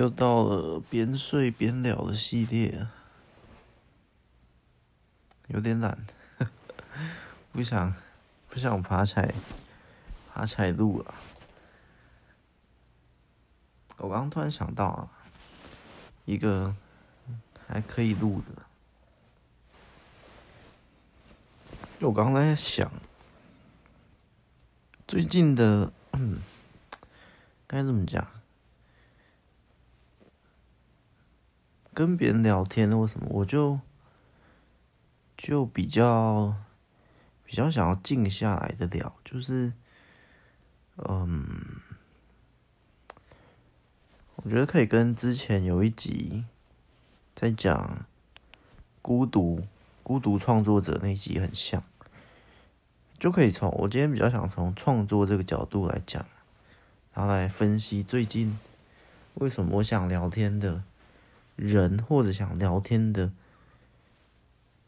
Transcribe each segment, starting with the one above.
又到了边睡边聊的系列，有点懒，不想不想爬起来爬起来录了。我刚突然想到啊，一个还可以录的，我刚刚在想，最近的嗯，该怎么讲？跟别人聊天，或什么我就就比较比较想要静下来的聊，就是嗯，我觉得可以跟之前有一集在讲孤独孤独创作者那集很像，就可以从我今天比较想从创作这个角度来讲，然后来分析最近为什么我想聊天的。人或者想聊天的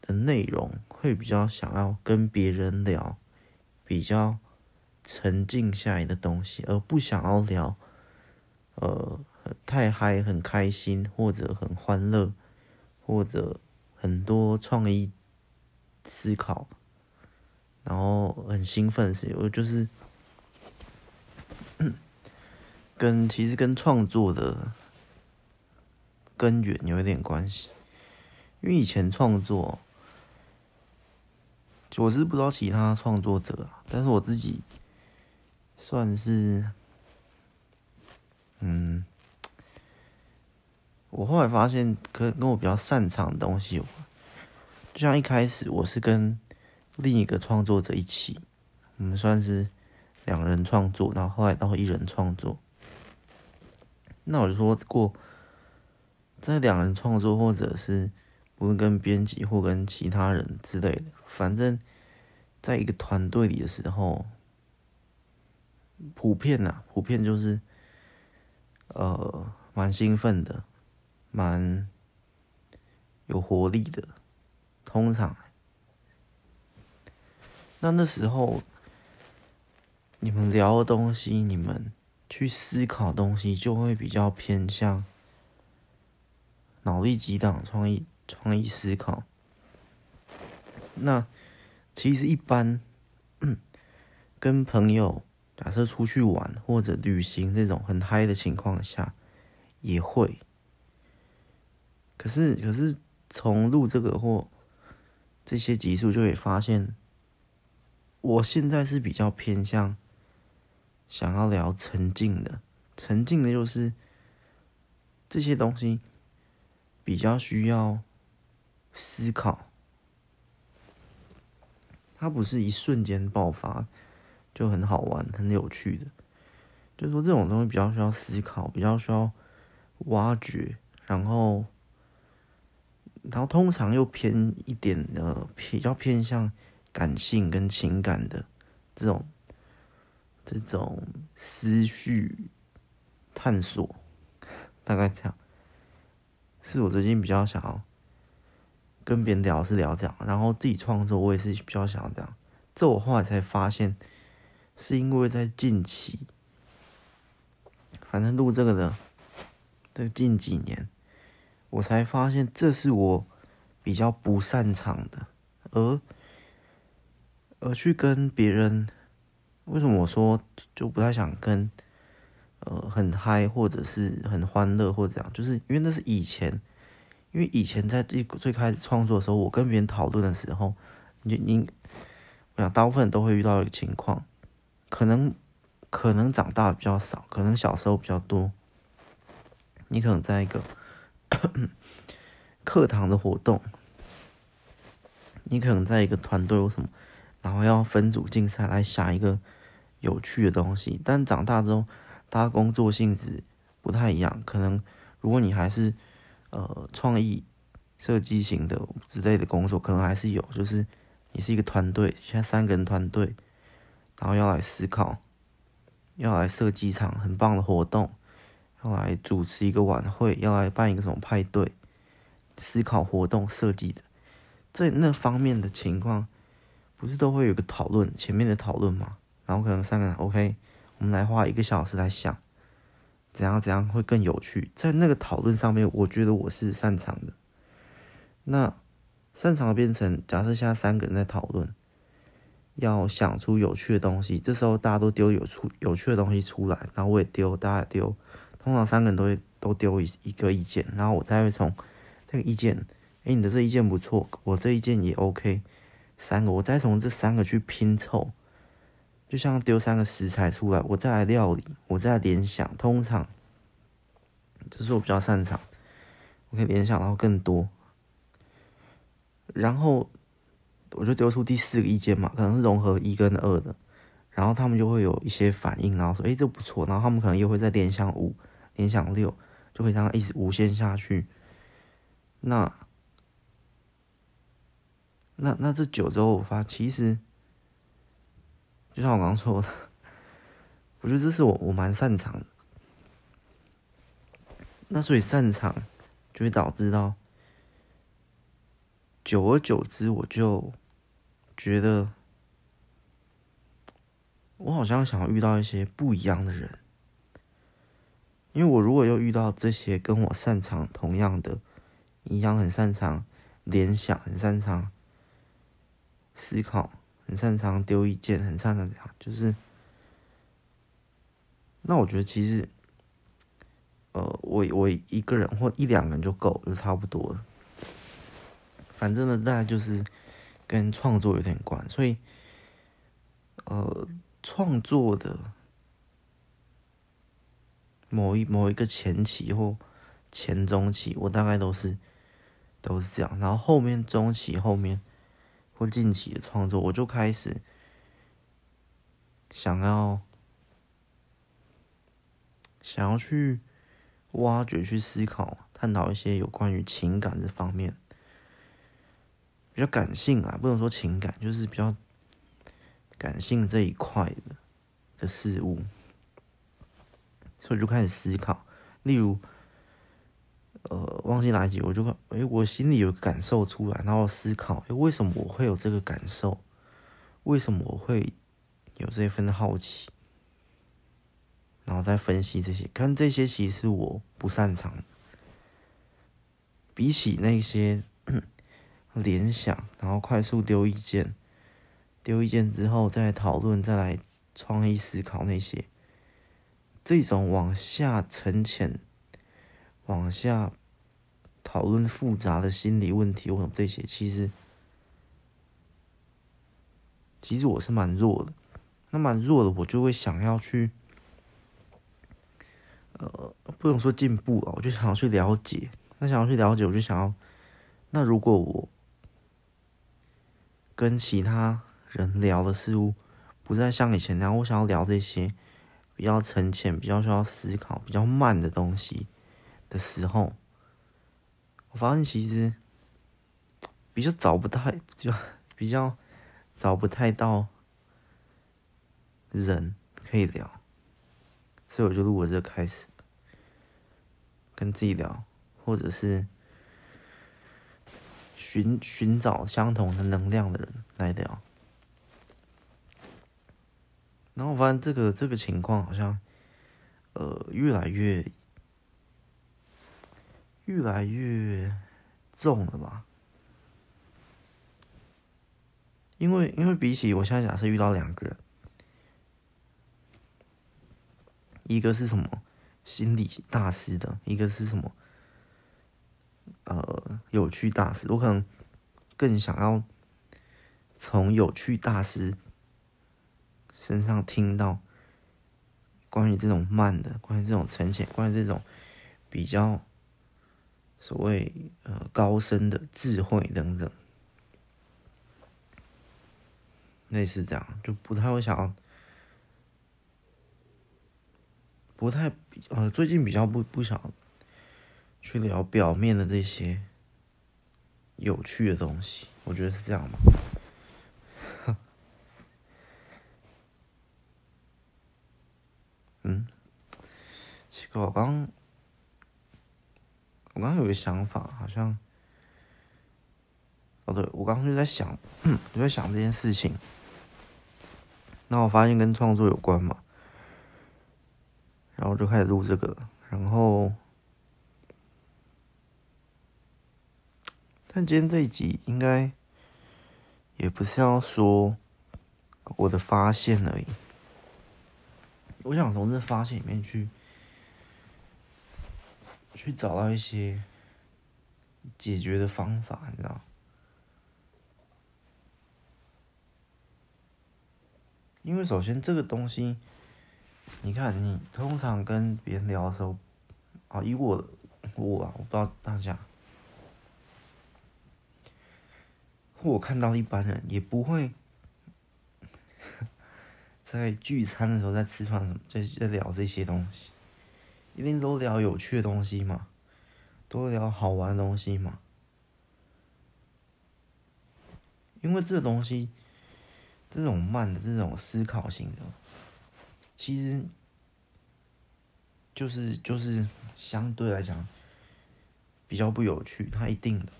的内容，会比较想要跟别人聊比较沉静下来的东西，而不想要聊呃太嗨、很开心或者很欢乐或者很多创意思考，然后很兴奋的事，我就是 跟其实跟创作的。根源有一点关系，因为以前创作，我是不知道其他创作者，但是我自己算是，嗯，我后来发现，可跟我比较擅长的东西有关。就像一开始我是跟另一个创作者一起，我们算是两人创作，然后后来到一人创作。那我就说过。在两人创作，或者是不论跟编辑或跟其他人之类的，反正在一个团队里的时候，普遍呐，普遍就是呃蛮兴奋的，蛮有活力的。通常，那那时候你们聊的东西，你们去思考东西，就会比较偏向。脑力激荡、创意、创意思考。那其实一般，跟朋友假设出去玩或者旅行这种很嗨的情况下，也会。可是，可是从录这个或这些集数就会发现，我现在是比较偏向想要聊沉静的，沉静的就是这些东西。比较需要思考，它不是一瞬间爆发就很好玩、很有趣的。就是说，这种东西比较需要思考，比较需要挖掘，然后，然后通常又偏一点的，比较偏向感性跟情感的这种这种思绪探索，大概这样。是我最近比较想要跟别人聊，是聊这样，然后自己创作，我也是比较想要这样。这我后来才发现，是因为在近期，反正录这个的，这近几年，我才发现这是我比较不擅长的，而而去跟别人，为什么我说就不太想跟？呃，很嗨，或者是很欢乐，或者这样，就是因为那是以前，因为以前在最最开始创作的时候，我跟别人讨论的时候，你你，我想大部分都会遇到一个情况，可能可能长大比较少，可能小时候比较多，你可能在一个 课堂的活动，你可能在一个团队或什么，然后要分组竞赛来想一个有趣的东西，但长大之后。他工作性质不太一样，可能如果你还是呃创意设计型的之类的工作，可能还是有，就是你是一个团队，现在三个人团队，然后要来思考，要来设计一场很棒的活动，要来主持一个晚会，要来办一个什么派对，思考活动设计的，在那方面的情况，不是都会有个讨论，前面的讨论嘛，然后可能三个人 OK。我们来花一个小时来想，怎样怎样会更有趣。在那个讨论上面，我觉得我是擅长的。那擅长变成，假设现在三个人在讨论，要想出有趣的东西，这时候大家都丢有出有趣的东西出来，然后我也丢，大家丢，通常三个人都会都丢一一个意见，然后我再会从这个意见，哎，你的这意见不错，我这意见也 OK，三个，我再从这三个去拼凑。就像丢三个食材出来，我再来料理，我再来联想。通常，这是我比较擅长，我可以联想到更多。然后我就丢出第四个意见嘛，可能是融合一跟二的，然后他们就会有一些反应，然后说：“诶，这不错。”然后他们可能又会再联想五、联想六，就会这样一直无限下去。那那那这九周，我发其实。就像我刚刚说的，我觉得这是我我蛮擅长的。那所以擅长就会导致到，久而久之，我就觉得我好像想要遇到一些不一样的人，因为我如果又遇到这些跟我擅长同样的，一样很擅长联想，很擅长思考。很擅长丢意见，很擅长这样，就是，那我觉得其实，呃，我我一个人或一两个人就够，就差不多了。反正呢，大概就是跟创作有点关，所以，呃，创作的某一某一个前期或前中期，我大概都是都是这样，然后后面中期后面。或近期的创作，我就开始想要想要去挖掘、去思考、探讨一些有关于情感这方面比较感性啊，不能说情感，就是比较感性这一块的的事物，所以就开始思考，例如。呃，忘记哪一集，我就诶、欸，我心里有感受出来，然后思考，诶、为什么我会有这个感受？为什么我会有这份好奇？然后再分析这些，看这些其实我不擅长。比起那些 联想，然后快速丢意见，丢意见之后再讨论，再来创意思考那些，这种往下沉潜。往下讨论复杂的心理问题，或者这些，其实其实我是蛮弱的。那蛮弱的，我就会想要去，呃，不能说进步啊，我就想要去了解。那想要去了解，我就想要，那如果我跟其他人聊的事物不再像以前那样，我想要聊这些比较沉潜、比较需要思考、比较慢的东西。的时候，我发现其实比较找不太，就 比较找不太到人可以聊，所以我就录了这个开始，跟自己聊，或者是寻寻找相同的能量的人来聊。然后我发现这个这个情况好像，呃，越来越。越来越重了吧？因为因为比起我现在假设遇到两个人，一个是什么心理大师的，一个是什么呃有趣大师，我可能更想要从有趣大师身上听到关于这种慢的，关于这种沉潜，关于这种比较。所谓呃高深的智慧等等，类似这样，就不太会想要，不太呃最近比较不不想去聊表面的这些有趣的东西，我觉得是这样吧。嗯，奇怪，我刚。我刚刚有个想法，好像，哦对，我刚刚就在想，就在想这件事情。那我发现跟创作有关嘛，然后就开始录这个，然后，但今天这一集应该也不是要说我的发现而已，我想从这发现里面去去找到一些解决的方法，你知道？因为首先这个东西。你看，你通常跟别人聊的时候，啊，以我我啊，我不知道大家，或我看到一般人也不会 在聚餐的时候，在吃饭什么，在在聊这些东西，一定都聊有趣的东西嘛，都聊好玩的东西嘛，因为这东西，这种慢的这种思考型的。其实，就是就是相对来讲比较不有趣，它一定的。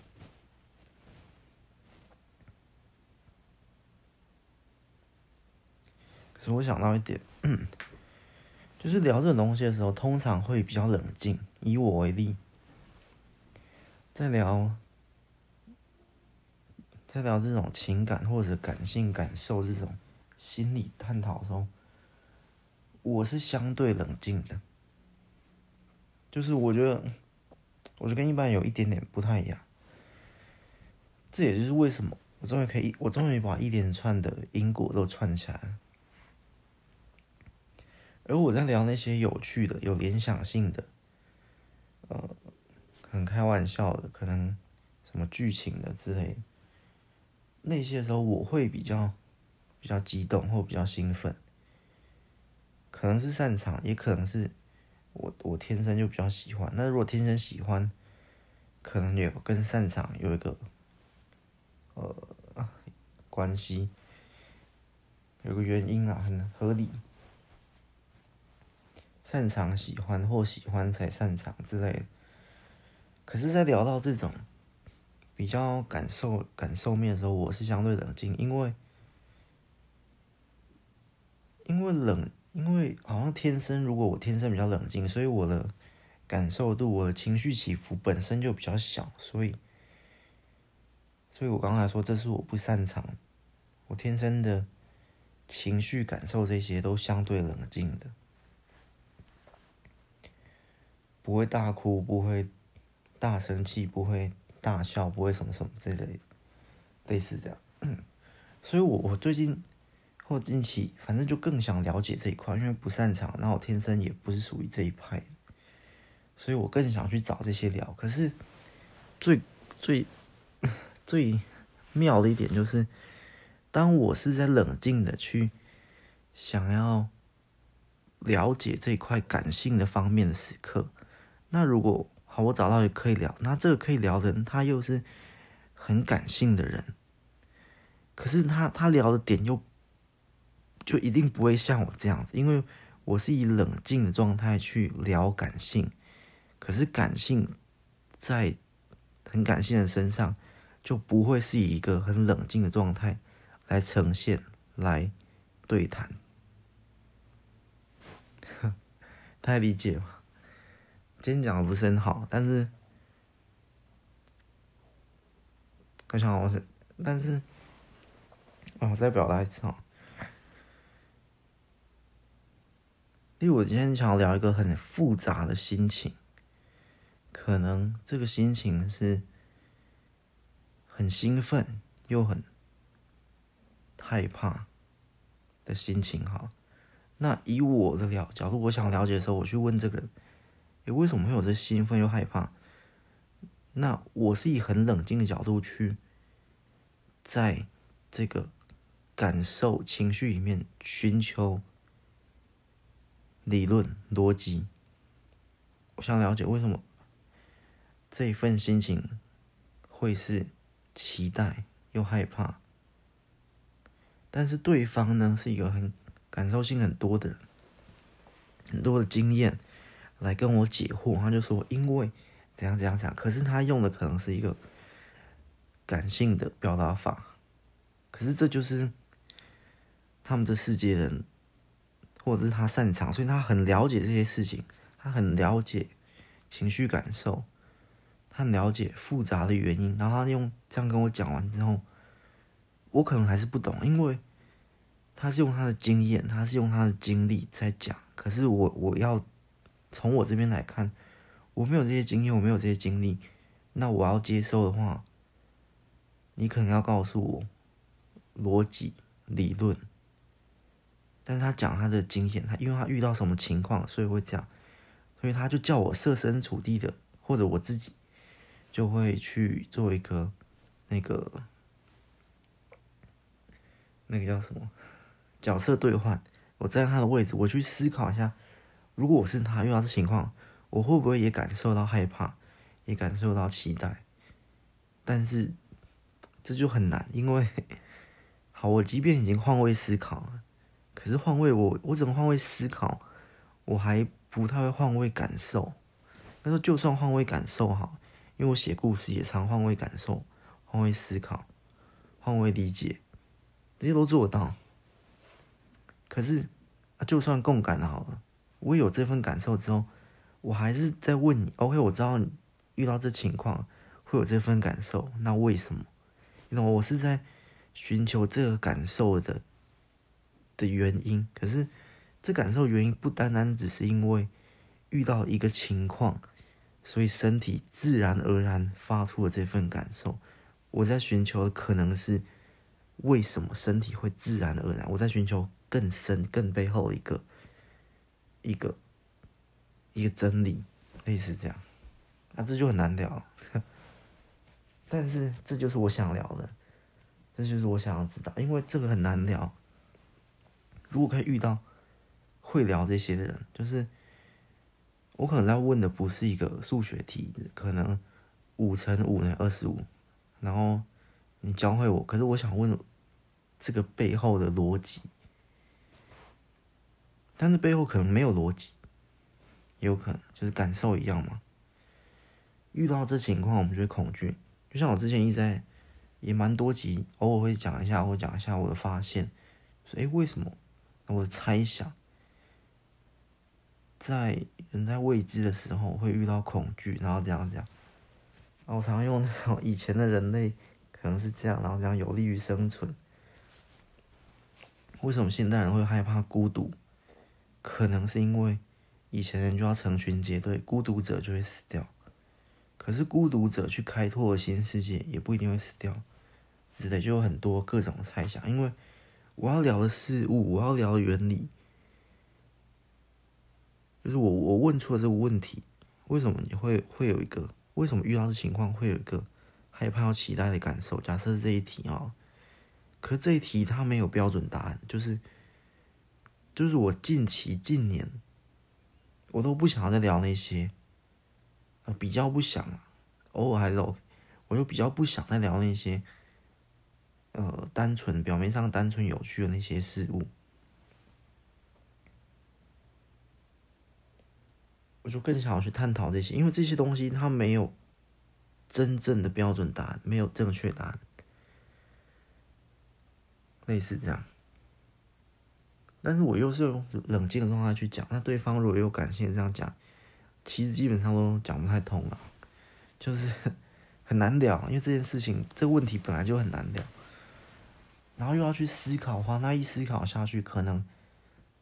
可是我想到一点，就是聊这种东西的时候，通常会比较冷静。以我为例，在聊在聊这种情感或者感性感受这种心理探讨的时候。我是相对冷静的，就是我觉得，我就跟一般人有一点点不太一样。这也就是为什么我终于可以，我终于把一连串的因果都串起来了。而我在聊那些有趣的、有联想性的，呃，很开玩笑的，可能什么剧情的之类的，那些时候我会比较比较激动或比较兴奋。可能是擅长，也可能是我我天生就比较喜欢。那如果天生喜欢，可能也跟擅长有一个呃关系，有个原因啊，很合理。擅长喜欢或喜欢才擅长之类的。可是，在聊到这种比较感受感受面的时候，我是相对冷静，因为因为冷。因为好像天生，如果我天生比较冷静，所以我的感受度、我的情绪起伏本身就比较小，所以，所以我刚才说这是我不擅长，我天生的情绪感受这些都相对冷静的，不会大哭，不会大生气，不会大笑，不会什么什么之类，类似这样，所以我我最近。或近期，反正就更想了解这一块，因为不擅长，那我天生也不是属于这一派，所以我更想去找这些聊。可是最最 最妙的一点就是，当我是在冷静的去想要了解这一块感性的方面的时刻，那如果好，我找到一个可以聊，那这个可以聊的人，他又是很感性的人，可是他他聊的点又。就一定不会像我这样子，因为我是以冷静的状态去聊感性，可是感性在很感性的身上就不会是以一个很冷静的状态来呈现、来对谈。太理解了？今天讲的不是很好，但是我想我是，但是我再表达一次啊。因为我今天想要聊一个很复杂的心情，可能这个心情是很兴奋又很害怕的心情。哈，那以我的了角度，我想了解的时候，我去问这个人，诶，为什么会有这兴奋又害怕？那我是以很冷静的角度去，在这个感受情绪里面寻求。理论逻辑，我想了解为什么这一份心情会是期待又害怕，但是对方呢是一个很感受性很多的人，很多的经验来跟我解惑，他就说因为怎样怎样怎样，可是他用的可能是一个感性的表达法，可是这就是他们这世界人。或者是他擅长，所以他很了解这些事情，他很了解情绪感受，他很了解复杂的原因，然后他用这样跟我讲完之后，我可能还是不懂，因为他是用他的经验，他是用他的经历在讲，可是我我要从我这边来看，我没有这些经验，我没有这些经历，那我要接受的话，你可能要告诉我逻辑理论。但是他讲他的经验，他因为他遇到什么情况，所以会这样，所以他就叫我设身处地的，或者我自己就会去做一个那个那个叫什么角色兑换。我站在他的位置，我去思考一下，如果我是他遇到这情况，我会不会也感受到害怕，也感受到期待？但是这就很难，因为 好，我即便已经换位思考了。可是换位我，我怎么换位思考？我还不太会换位感受。但是就算换位感受好，因为我写故事也常换位感受、换位思考、换位理解，这些都做到。可是，就算共感好了，我有这份感受之后，我还是在问你：OK，我知道你遇到这情况会有这份感受，那为什么？你懂吗？我是在寻求这个感受的。的原因，可是这感受原因不单单只是因为遇到一个情况，所以身体自然而然发出了这份感受。我在寻求的可能是为什么身体会自然而然？我在寻求更深、更背后一个一个一个真理，类似这样。啊，这就很难聊。但是这就是我想聊的，这就是我想要知道，因为这个很难聊。如果可以遇到会聊这些的人，就是我可能在问的不是一个数学题，可能五乘五等于二十五，然后你教会我，可是我想问这个背后的逻辑，但是背后可能没有逻辑，有可能就是感受一样嘛。遇到这情况，我们就会恐惧。就像我之前一直在也蛮多集，偶尔会讲一下，或讲一下我的发现，说哎，为什么？我的猜想，在人在未知的时候会遇到恐惧，然后这样这样。然后我常用那种以前的人类可能是这样，然后这样有利于生存。为什么现代人会害怕孤独？可能是因为以前人就要成群结队，孤独者就会死掉。可是孤独者去开拓新世界也不一定会死掉，之类就有很多各种猜想，因为。我要聊的事物，我要聊的原理，就是我我问出了这个问题，为什么你会会有一个？为什么遇到这情况会有一个害怕、期待的感受？假设这一题啊，可这一题它没有标准答案，就是就是我近期近年，我都不想要再聊那些，比较不想，偶尔还是 OK，我就比较不想再聊那些。呃，单纯表面上单纯有趣的那些事物，我就更想要去探讨这些，因为这些东西它没有真正的标准答案，没有正确答案，类似这样。但是我又是用冷静的状态去讲，那对方如果有感性这样讲，其实基本上都讲不太通了，就是 很难聊，因为这件事情这个问题本来就很难聊。然后又要去思考的话，那一思考下去，可能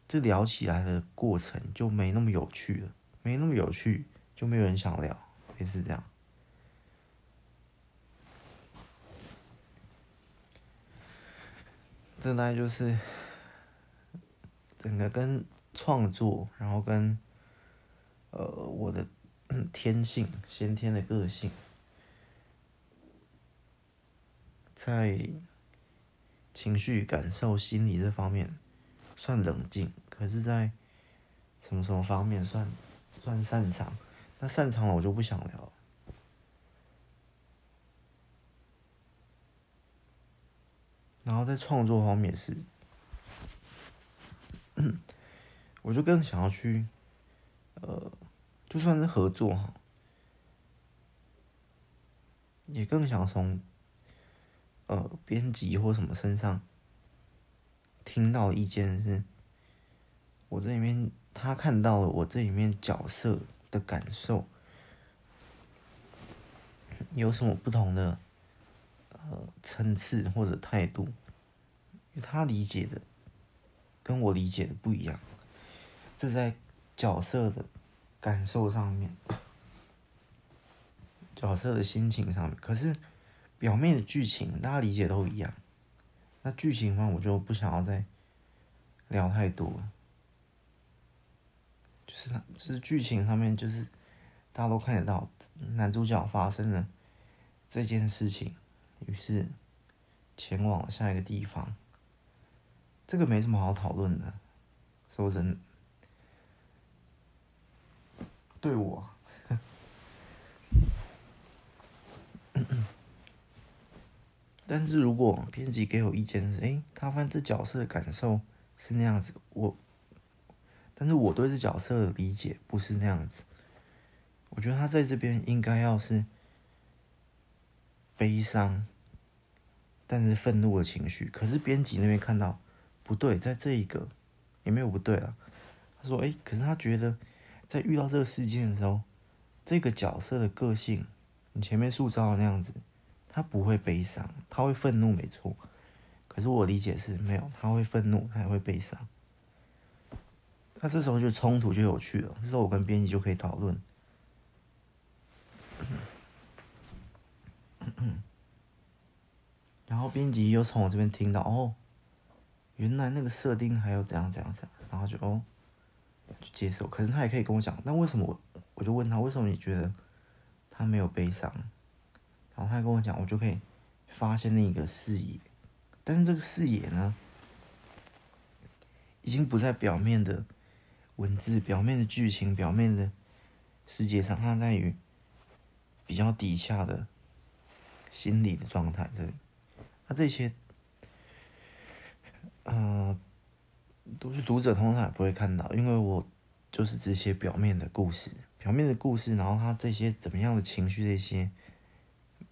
这聊起来的过程就没那么有趣了，没那么有趣，就没有人想聊，也是这样。这大概就是整个跟创作，然后跟呃我的天性、先天的个性，在。情绪、感受、心理这方面算冷静，可是，在什么什么方面算算擅长？那擅长了，我就不想聊。然后在创作方面是，嗯我就更想要去，呃，就算是合作哈，也更想从。呃，编辑或什么身上听到意见是，我这里面他看到了我这里面角色的感受有什么不同的呃层次或者态度，他理解的跟我理解的不一样，这在角色的感受上面，角色的心情上面，可是表面的剧情大家理解都一样，那剧情方我就不想要再聊太多。就是，就是剧情上面，就是大家都看得到，男主角发生了这件事情，于是前往下一个地方。这个没什么好讨论的，说真的，对我，但是如果编辑给我意见是，哎，他发现这角色的感受是那样子，我。但是我对这角色的理解不是那样子，我觉得他在这边应该要是悲伤，但是愤怒的情绪。可是编辑那边看到不对，在这一个也没有不对啊。他说：“哎，可是他觉得在遇到这个事件的时候，这个角色的个性，你前面塑造的那样子，他不会悲伤，他会愤怒，没错。可是我理解是没有，他会愤怒，他也会悲伤。”那这时候就冲突就有趣了。这时候我跟编辑就可以讨论。然后编辑又从我这边听到哦，原来那个设定还有怎样怎样怎样，然后就哦，就接受。可是他也可以跟我讲，那为什么我我就问他为什么你觉得他没有悲伤？然后他跟我讲，我就可以发现另一个视野。但是这个视野呢，已经不在表面的。文字表面的剧情，表面的世界上，它在于比较底下的心理的状态这里。那这些，呃，都是读者通常也不会看到，因为我就是只写表面的故事，表面的故事，然后他这些怎么样的情绪，这些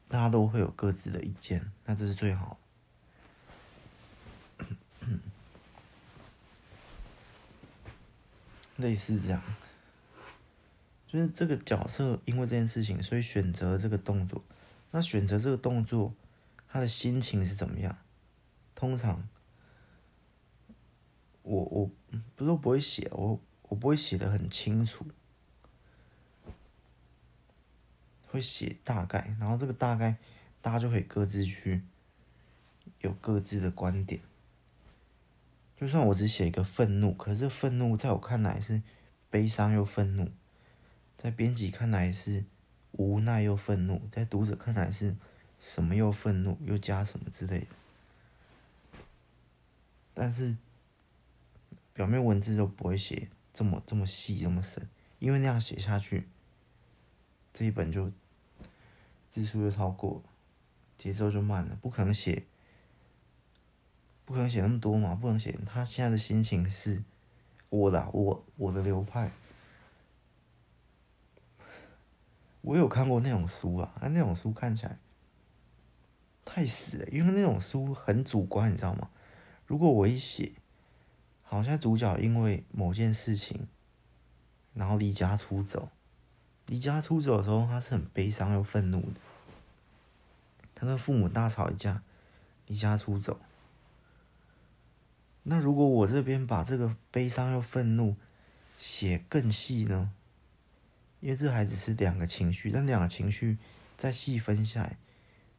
大家都会有各自的意见，那这是最好。类似这样，就是这个角色因为这件事情，所以选择这个动作。那选择这个动作，他的心情是怎么样？通常，我我不是说不会写，我我不会写的很清楚，会写大概，然后这个大概大家就可以各自去有各自的观点。就算我只写一个愤怒，可是愤怒在我看来是悲伤又愤怒，在编辑看来是无奈又愤怒，在读者看来是什么又愤怒又加什么之类的。但是表面文字就不会写这么这么细这么深，因为那样写下去，这一本就字数就超过，节奏就慢了，不可能写。不可能写那么多嘛，不能写。他现在的心情是，我的我我的流派。我有看过那种书啊，那种书看起来太死了，因为那种书很主观，你知道吗？如果我一写，好像主角因为某件事情，然后离家出走，离家出走的时候，他是很悲伤又愤怒的。他跟父母大吵一架，离家出走。那如果我这边把这个悲伤又愤怒写更细呢？因为这孩子是两个情绪，但两个情绪再细分下来，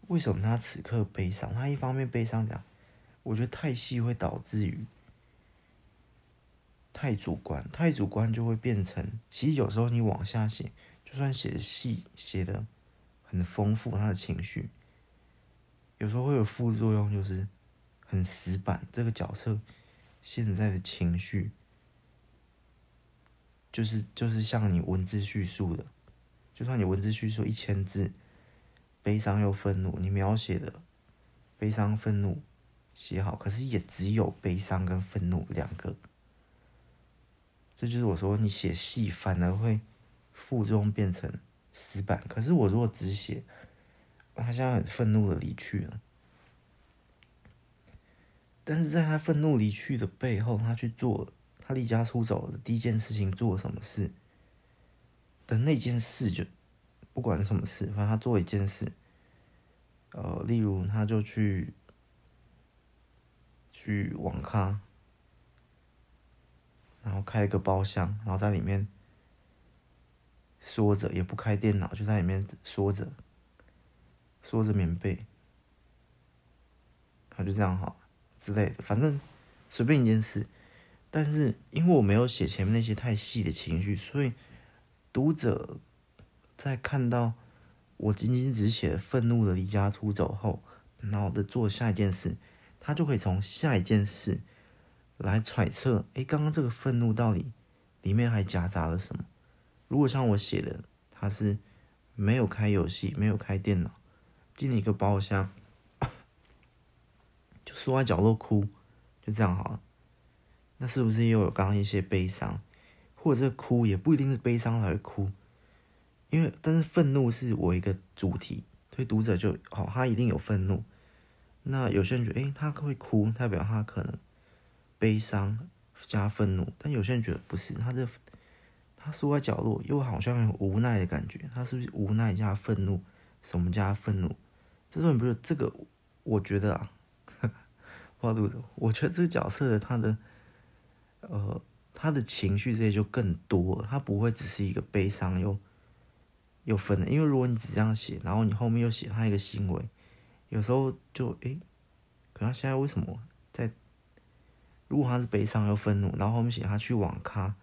为什么他此刻悲伤？他一方面悲伤，讲，我觉得太细会导致于太主观，太主观就会变成，其实有时候你往下写，就算写的细，写的很丰富，他的情绪有时候会有副作用，就是。很死板，这个角色现在的情绪，就是就是像你文字叙述的，就算你文字叙述一千字，悲伤又愤怒，你描写的悲伤愤怒写好，可是也只有悲伤跟愤怒两个，这就是我说你写戏反而会负重变成死板，可是我如果只写他现在很愤怒的离去了。但是在他愤怒离去的背后，他去做，他他离家出走的第一件事情做了什么事的那件事，就不管什么事，反正他做一件事，呃，例如他就去去网咖，然后开一个包厢，然后在里面缩着，也不开电脑，就在里面缩着，缩着棉被，他就这样好之类的，反正随便一件事。但是因为我没有写前面那些太细的情绪，所以读者在看到我仅仅只写了愤怒的离家出走后，然后的做下一件事，他就可以从下一件事来揣测：哎，刚刚这个愤怒到底里面还夹杂了什么？如果像我写的，他是没有开游戏，没有开电脑，进了一个包厢，就缩在角落哭，就这样好了。那是不是又有刚刚一些悲伤，或者这哭也不一定是悲伤才会哭，因为但是愤怒是我一个主题，所以读者就好，他一定有愤怒。那有些人觉得，诶，他会哭，代表他可能悲伤加愤怒，但有些人觉得不是，他这他缩在角落，又好像很无奈的感觉，他是不是无奈加愤怒？什么加愤怒？这种不是这个，我觉得啊，花肚子，我觉得这个角色的他的。呃，他的情绪这些就更多，他不会只是一个悲伤又又愤怒，因为如果你只这样写，然后你后面又写他一个行为，有时候就诶，可他现在为什么？如果他是悲伤又愤怒，然后后面写他去网咖，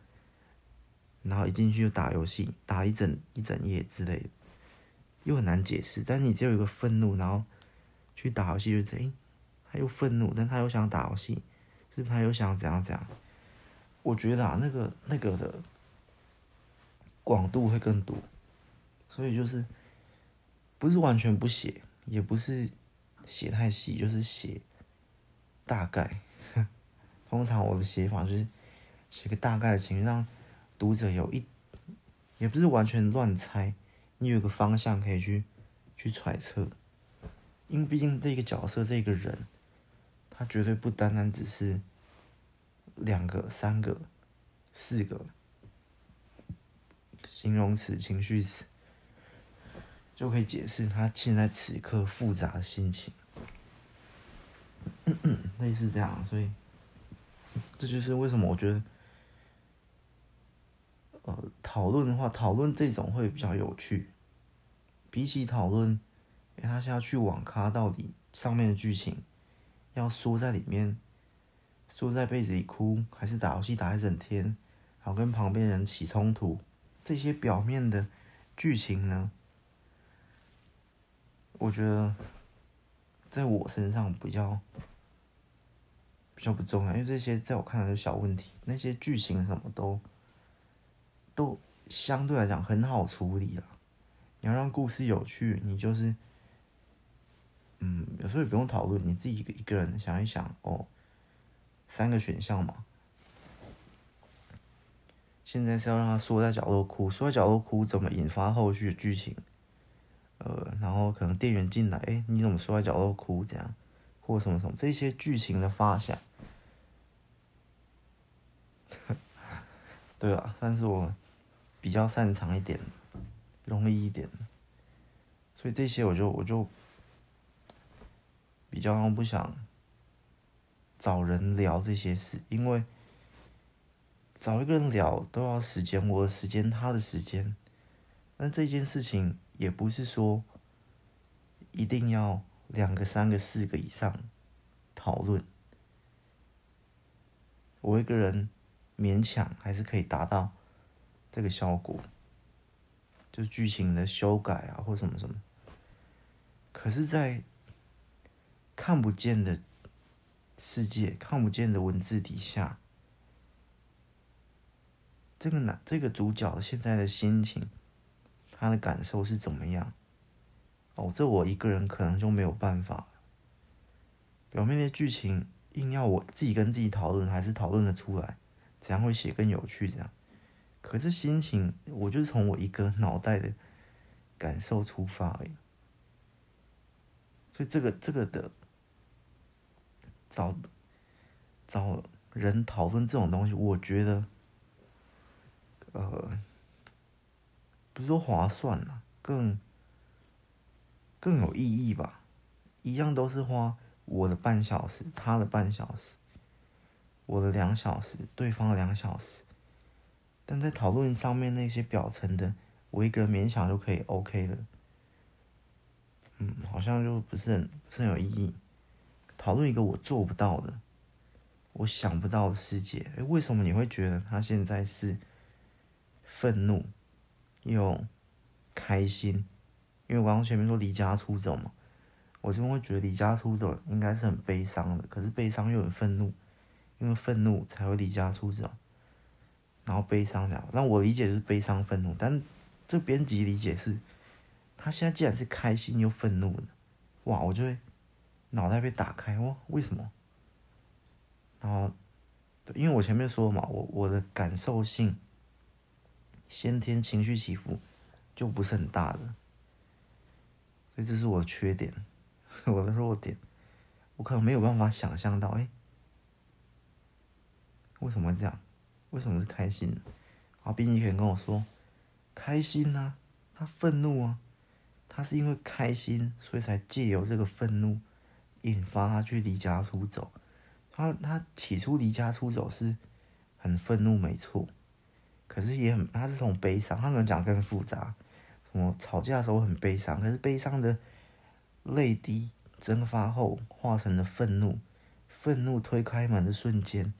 然后一进去就打游戏，打一整一整夜之类的，又很难解释。但是你只有一个愤怒，然后去打游戏就这样，他又愤怒，但他又想打游戏，是不是他又想怎样怎样？我觉得啊，那个那个的广度会更多，所以就是不是完全不写，也不是写太细，就是写大概。通常我的写法就是写个大概的情绪，让读者有一也不是完全乱猜，你有个方向可以去去揣测。因为毕竟这个角色这个人，他绝对不单单只是。两个、三个、四个形容词、情绪词，就可以解释他现在此刻复杂的心情。类似这样，所以这就是为什么我觉得，呃，讨论的话，讨论这种会比较有趣。比起讨论，哎，他现在去网咖到底上面的剧情要缩在里面。缩在被子里哭，还是打游戏打一整天，然后跟旁边人起冲突，这些表面的剧情呢，我觉得在我身上比较比较不重要，因为这些在我看来是小问题。那些剧情什么都都相对来讲很好处理了。你要让故事有趣，你就是嗯，有时候也不用讨论，你自己一个一个人想一想哦。三个选项嘛，现在是要让他缩在角落哭，缩在角落哭怎么引发后续的剧情？呃，然后可能店员进来，哎，你怎么缩在角落哭？这样，或什么什么这些剧情的发想，对啊，算是我比较擅长一点，容易一点，所以这些我就我就比较不想。找人聊这些事，因为找一个人聊都要时间，我的时间，他的时间。但这件事情也不是说一定要两个、三个、四个以上讨论。我一个人勉强还是可以达到这个效果，就剧情的修改啊，或什么什么。可是，在看不见的。世界看不见的文字底下，这个男这个主角现在的心情，他的感受是怎么样？哦，这我一个人可能就没有办法。表面的剧情硬要我自己跟自己讨论，还是讨论得出来，怎样会写更有趣？这样，可是心情，我就是从我一个脑袋的感受出发而已。所以这个这个的。找找人讨论这种东西，我觉得，呃，不是说划算了，更更有意义吧。一样都是花我的半小时，他的半小时，我的两小时，对方的两小时。但在讨论上面那些表层的，我一个人勉强就可以 OK 了。嗯，好像就不是很不是很有意义。讨论一个我做不到的。我想不到的世界，哎，为什么你会觉得他现在是愤怒又开心？因为我刚刚前面说离家出走嘛，我这边会觉得离家出走应该是很悲伤的，可是悲伤又很愤怒，因为愤怒才会离家出走，然后悲伤了。那我理解就是悲伤愤怒，但这编辑理解是，他现在既然是开心又愤怒的，哇，我就会脑袋被打开，哇，为什么？然后，因为我前面说嘛，我我的感受性，先天情绪起伏就不是很大的，所以这是我的缺点，我的弱点，我可能没有办法想象到，哎，为什么会这样？为什么是开心？然后编辑可以跟我说，开心啊，他愤怒啊，他是因为开心，所以才借由这个愤怒，引发他去离家出走。他他起初离家出走是很愤怒，没错，可是也很，他是从悲伤，他可能讲更复杂，什么吵架的时候很悲伤，可是悲伤的泪滴蒸发后化成了愤怒，愤怒推开门的瞬间，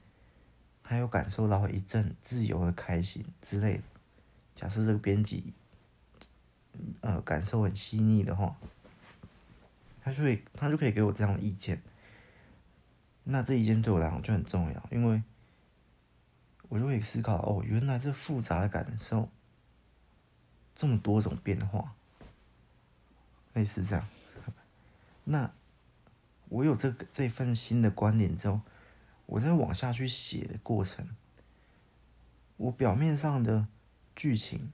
他又感受到一阵自由的开心之类的。假设这个编辑，呃，感受很细腻的话，他就会他就可以给我这样的意见。那这一件对我来讲就很重要，因为我就会思考哦，原来这复杂的感受这么多种变化，类似这样。那我有这个这份新的观点之后，我在往下去写的过程，我表面上的剧情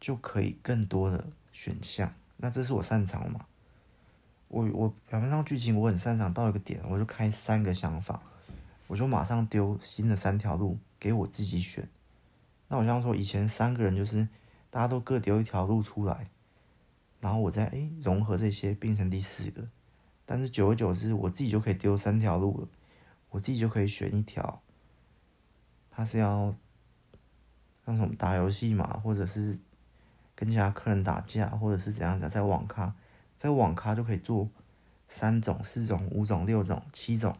就可以更多的选项。那这是我擅长嘛？我我表面上剧情我很擅长，到一个点我就开三个想法，我就马上丢新的三条路给我自己选。那我像说以前三个人就是大家都各丢一条路出来，然后我再哎融合这些变成第四个，但是久而久之我自己就可以丢三条路了，我自己就可以选一条，他是要像什么打游戏嘛，或者是跟其他客人打架，或者是怎样的在网咖。在网咖就可以做三种、四种、五种、六种、七种、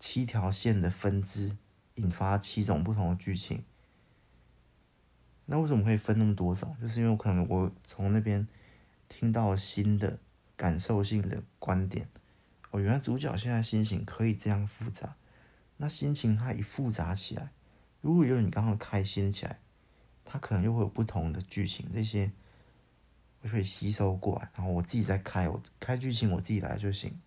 七条线的分支，引发七种不同的剧情。那为什么可以分那么多种？就是因为我可能我从那边听到新的感受性的观点。哦，原来主角现在心情可以这样复杂。那心情它一复杂起来，如果有你刚刚开心起来，它可能又会有不同的剧情。这些。我就可以吸收过来，然后我自己再开，我开剧情我自己来就行。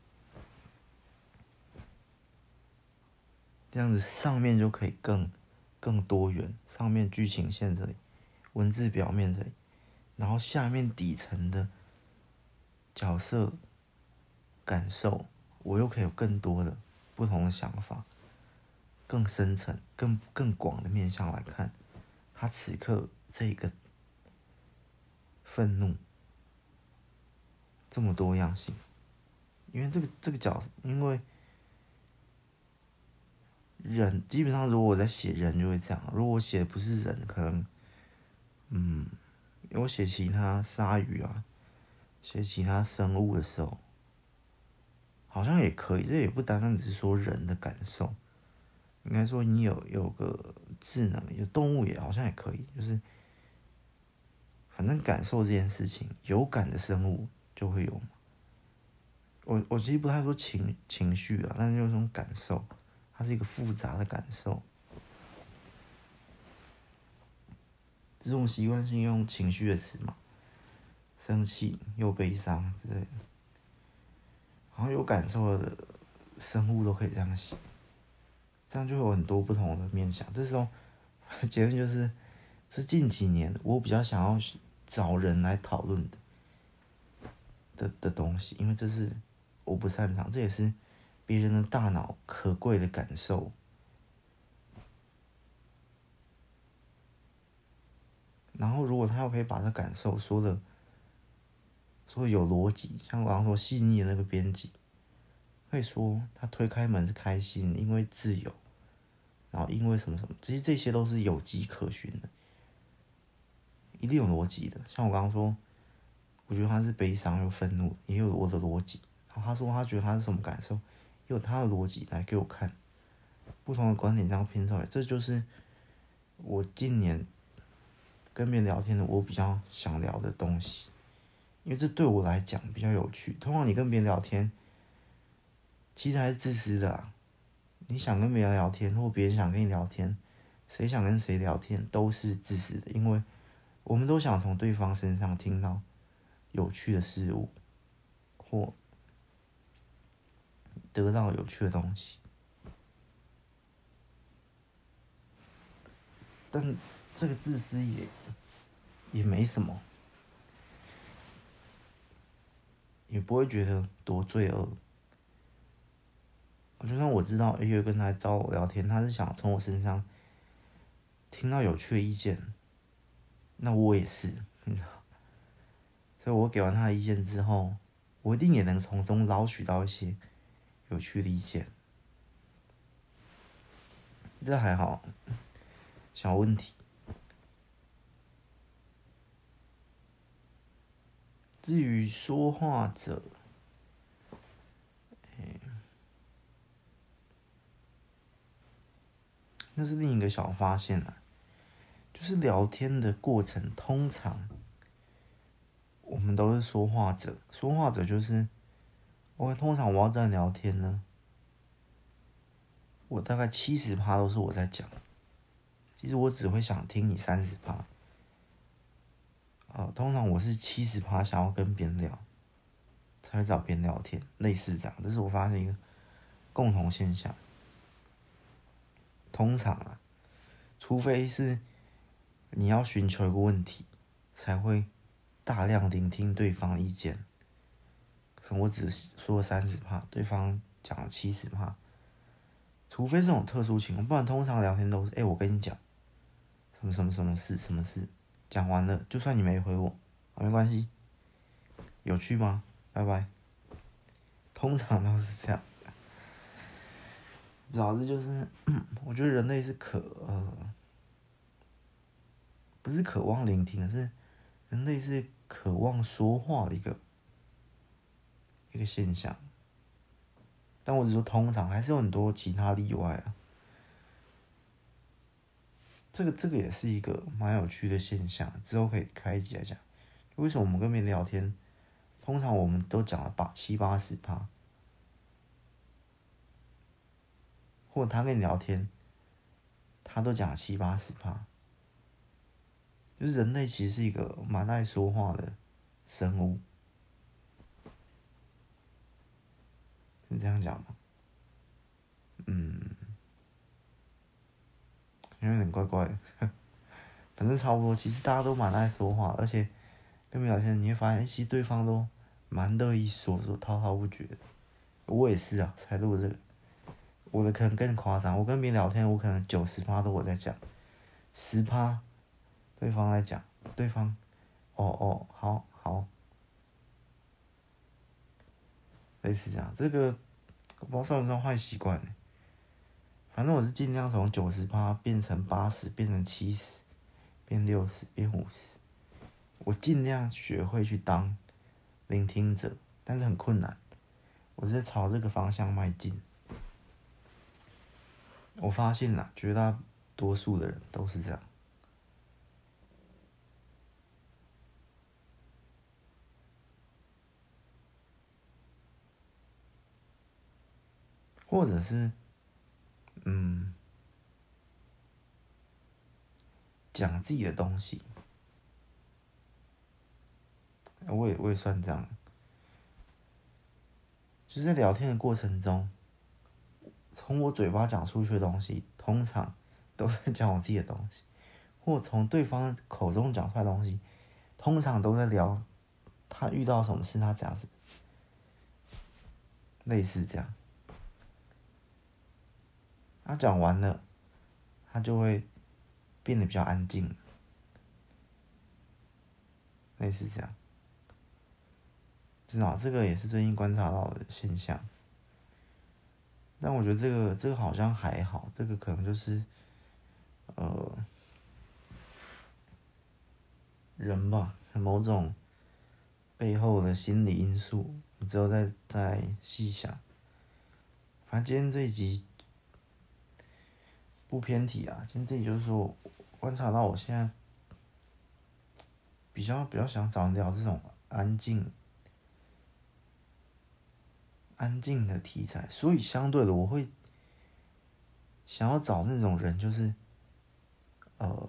这样子上面就可以更更多元，上面剧情线这里，文字表面这里，然后下面底层的角色感受，我又可以有更多的不同的想法，更深层、更更广的面向来看，他此刻这个。愤怒，这么多样性，因为这个这个角色，因为人基本上，如果我在写人就会这样。如果我写的不是人，可能，嗯，因为我写其他鲨鱼啊，写其他生物的时候，好像也可以。这也不单单只是说人的感受，应该说你有有个智能，有动物也好像也可以，就是。反正感受这件事情，有感的生物就会有。我我其实不太说情情绪啊，但是就是这种感受，它是一个复杂的感受。这种习惯性用情绪的词嘛，生气又悲伤之类的，好像有感受的生物都可以这样写，这样就会有很多不同的面相，这时候 结论就是是近几年我比较想要找人来讨论的的东西，因为这是我不擅长，这也是别人的大脑可贵的感受。然后如果他要可以把这感受说的。说有逻辑，像我刚刚说细腻的那个编辑，会说他推开门是开心，因为自由，然后因为什么什么，其实这些都是有迹可循的，一定有逻辑的。像我刚刚说，我觉得他是悲伤又愤怒，也有我的逻辑。然后他说他觉得他是什么感受，也有他的逻辑来给我看，不同的观点这样拼出来，这就是我近年跟别人聊天的我比较想聊的东西，因为这对我来讲比较有趣。通常你跟别人聊天，其实还是自私的啊。你想跟别人聊天，或别人想跟你聊天，谁想跟谁聊天都是自私的，因为我们都想从对方身上听到有趣的事物，或。得到有趣的东西，但这个自私也也没什么，也不会觉得多罪恶。就算我知道 A 月跟他找我聊天，他是想从我身上听到有趣的意见，那我也是，所以我给完他的意见之后，我一定也能从中捞取到一些。有趣的意见，这还好，小问题。至于说话者，欸，那是另一个小发现了，就是聊天的过程，通常我们都是说话者，说话者就是。我通常我要这样聊天呢，我大概七十趴都是我在讲，其实我只会想听你三十趴。啊，通常我是七十趴想要跟别人聊，才会找别人聊天，类似这样，这是我发现一个共同现象。通常啊，除非是你要寻求一个问题，才会大量聆听对方意见。我只说了三十趴，对方讲了七十趴。除非这种特殊情况，不然通常聊天都是：哎、我跟你讲，什么什么什么事，什么事，讲完了，就算你没回我，没关系。有趣吗？拜拜。通常都是这样。老子就是，我觉得人类是渴，呃，不是渴望聆听，是人类是渴望说话的一个。一个现象，但我只说通常，还是有很多其他例外啊。这个这个也是一个蛮有趣的现象，之后可以开一集来讲。为什么我们跟别人聊天，通常我们都讲了八七八十趴，或者他跟你聊天，他都讲了七八十趴，就是人类其实是一个蛮爱说话的生物。是这样讲吗？嗯，有点怪怪的，反正差不多。其实大家都蛮爱说话，而且跟别人聊天，你会发现，其实对方都蛮乐意说说，滔滔不绝。我也是啊，才录这个。我的可能更夸张，我跟别人聊天，我可能九十趴都我在讲，十趴对方在讲，对方，哦哦，好好。类似这样，这个我不知道算不算坏习惯呢。反正我是尽量从九十趴变成八十，变成七十，变六十，变五十。我尽量学会去当聆听者，但是很困难。我是在朝这个方向迈进。我发现了，绝大多数的人都是这样。或者是，嗯，讲自己的东西，我也我也算这样，就是在聊天的过程中，从我嘴巴讲出去的东西，通常都在讲我自己的东西，或从对方口中讲出来的东西，通常都在聊他遇到什么事，他这样子，类似这样。他讲完了，他就会变得比较安静。类似这样。知道这个也是最近观察到的现象。但我觉得这个这个好像还好，这个可能就是，呃，人吧，某种背后的心理因素，你之后再再细想。反正今天这一集不偏题啊，今天这里就是说，观察到我现在比较比较想找人聊这种安静。安静的题材，所以相对的，我会想要找那种人，就是，呃，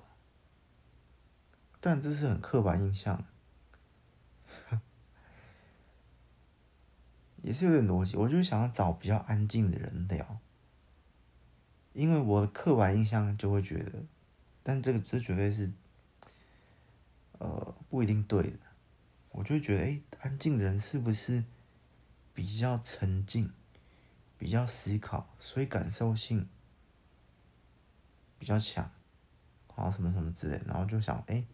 但这是很刻板印象，也是有点逻辑。我就想要找比较安静的人聊，因为我的刻板印象就会觉得，但这个这绝对是，呃，不一定对的。我就觉得，哎，安静的人是不是？比较沉静，比较思考，所以感受性比较强，啊什么什么之类，然后就想哎、欸，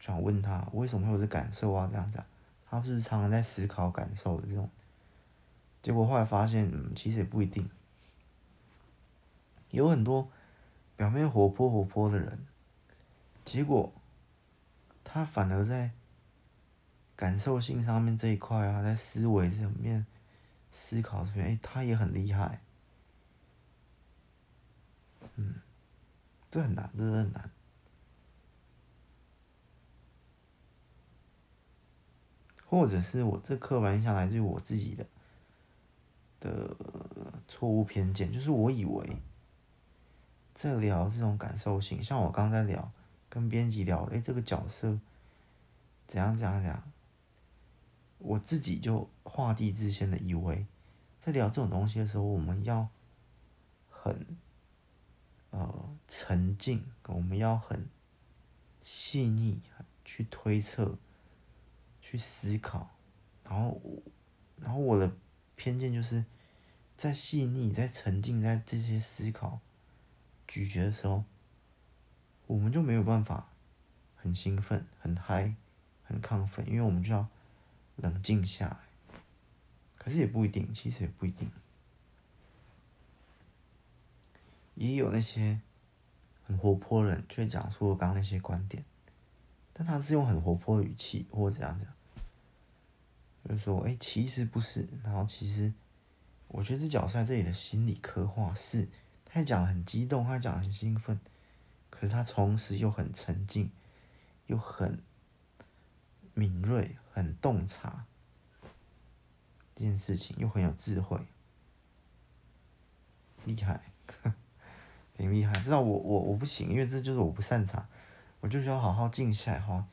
想问他为什么会有这感受啊？这样子，他是不是常常在思考感受的这种？结果后来发现，嗯，其实也不一定，有很多表面活泼活泼的人，结果他反而在。感受性上面这一块啊，在思维这面、思考这边，哎、他也很厉害。嗯，这很难，真的很难。或者是我这刻板印象来自于我自己的的错误偏见，就是我以为在聊这种感受性，像我刚才聊跟编辑聊，哎、这个角色怎样怎样怎样。我自己就画地自限的以为，在聊这种东西的时候，我们要很呃沉静，我们要很细腻去推测、去思考，然后然后我的偏见就是在细腻、在沉浸在这些思考、咀嚼的时候，我们就没有办法很兴奋、很嗨、很亢奋，因为我们就要。冷静下来，可是也不一定，其实也不一定，也有那些很活泼人，却讲出了刚刚那些观点，但他是用很活泼的语气或者怎样讲，就是说，哎、其实不是，然后其实，我觉得这角色在这里的心理刻画是，他讲很激动，他讲很兴奋，可是他同时又很沉静，又很。敏锐，很洞察这件事情，又很有智慧，厉害，挺厉害。知道我我我不行，因为这就是我不擅长，我就需要好好静下来哈。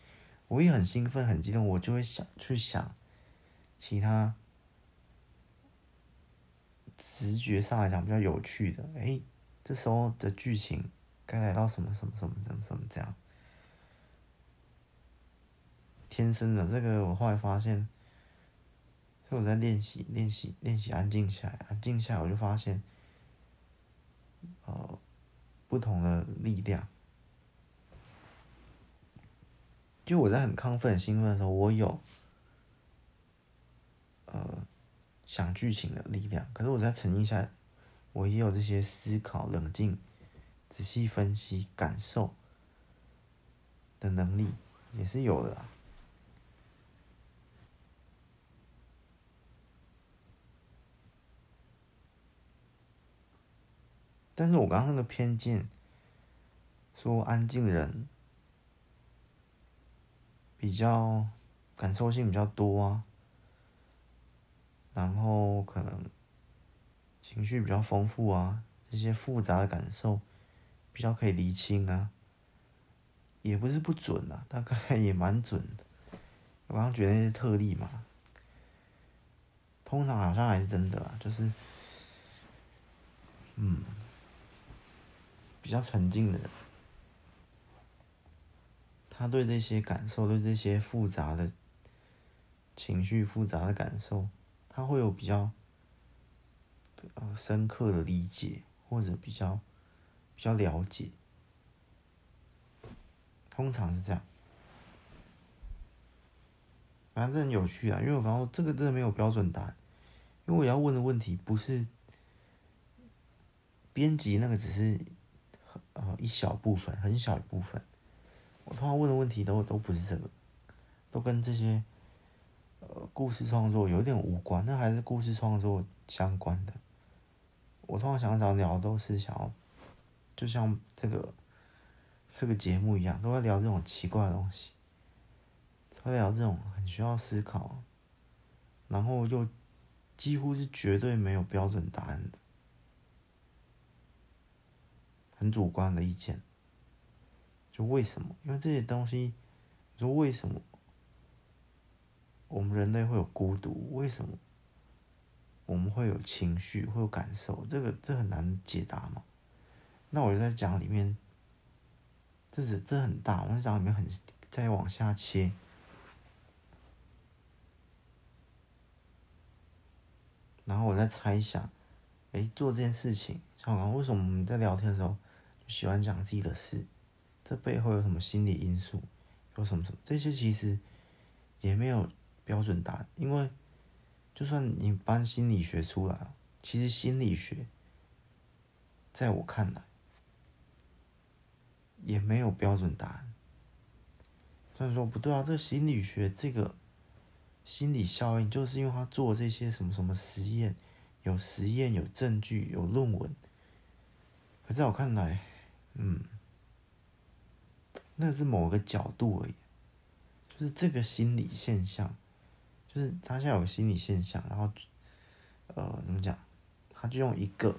我也很兴奋、很激动，我就会想去想其他直觉上来讲比较有趣的。哎、这时候的剧情该来到什么什么什么什么什么这样。天生的这个，我后来发现，所以我在练习、练习、练习安静下来，安静下来，我就发现，呃，不同的力量。就我在很亢奋、很兴奋的时候，我有，呃，想剧情的力量。可是我在沉浸下，我也有这些思考、冷静、仔细分析、感受的能力，也是有的啊。但是我刚刚那个偏见，说安静的人比较感受性比较多啊，然后可能情绪比较丰富啊，这些复杂的感受比较可以厘清啊，也不是不准啊，大概也蛮准的。我刚刚觉得那些特例嘛，通常好像还是真的啊，就是，嗯。比较沉静的人，他对这些感受，对这些复杂的情绪、复杂的感受，他会有比较呃深刻的理解，或者比较比较了解，通常是这样。反正很有趣啊。因为我刚刚说这个真的没有标准答案，因为我要问的问题不是编辑那个，只是呃一小部分，很小一部分。我通常问的问题都都不是这个，都跟这些故事创作有点无关，那还是故事创作相关的。我通常想找聊都是想要，就像这个这个节目一样，都会聊这种奇怪的东西，都会聊这种很需要思考，然后又几乎是绝对没有标准答案的，很主观的意见。就为什么？因为这些东西，你说为什么我们人类会有孤独？为什么我们会有情绪、会有感受？这个这很难解答嘛。那我就在讲里面，这是这很大，我在讲里面很再往下切，然后我在猜想，哎，做这件事情，像我刚为什么我们在聊天的时候就喜欢讲自己的事？这背后有什么心理因素？有什么什么？这些其实也没有标准答案，因为就算你搬心理学出来，其实心理学在我看来也没有标准答案。虽然说不对啊，这个心理学这个心理效应，就是因为他做这些什么什么实验，有实验、有证据、有论文。可在我看来，嗯。那是某个角度而已，就是这个心理现象，就是他现在有个心理现象，然后，呃，怎么讲？他就用一个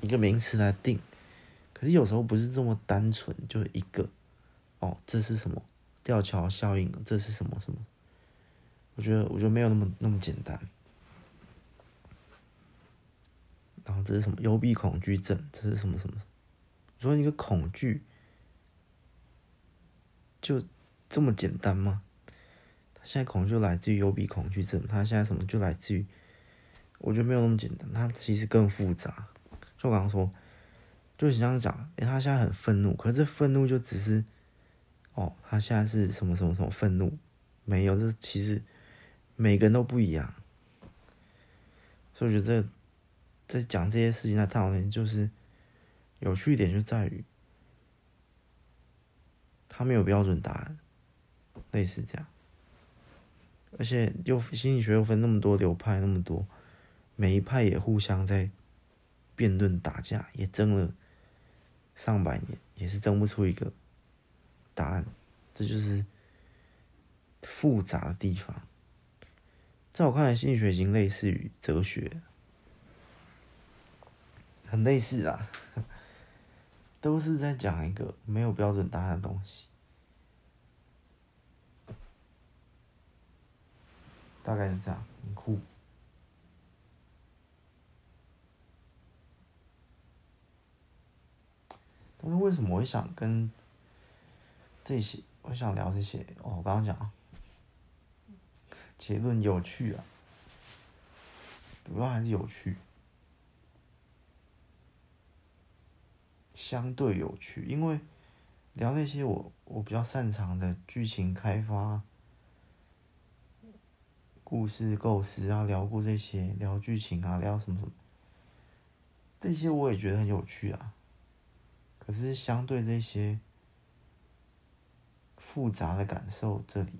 一个名词来定，可是有时候不是这么单纯，就一个，哦，这是什么吊桥效应？这是什么什么？我觉得，我觉得没有那么那么简单。然后这是什么？幽闭恐惧症？这是什么什么？说一个恐惧。就这么简单吗？现在恐惧就来自于幽闭恐惧症，他现在什么就来自于，我觉得没有那么简单，他其实更复杂。就我刚刚说，就是这样讲，哎，他现在很愤怒，可是愤怒就只是，哦，他现在是什么什么什么愤怒？没有，这其实每个人都不一样。所以我觉得这在讲这些事情在讨论，就是有趣一点就在于。他没有标准答案，类似这样，而且又心理学又分那么多流派，那么多，每一派也互相在辩论打架，也争了上百年，也是争不出一个答案。这就是复杂的地方。在我看来，心理学已经类似于哲学，很类似啊。都是在讲一个没有标准答案的东西，大概是这样，很酷。但是为什么我会想跟这些，我想聊这些？哦，我刚刚讲结论有趣啊，主要还是有趣。相对有趣，因为聊那些我我比较擅长的剧情开发、故事构思啊，聊过这些，聊剧情啊，聊什么什么，这些我也觉得很有趣啊。可是相对这些复杂的感受，这里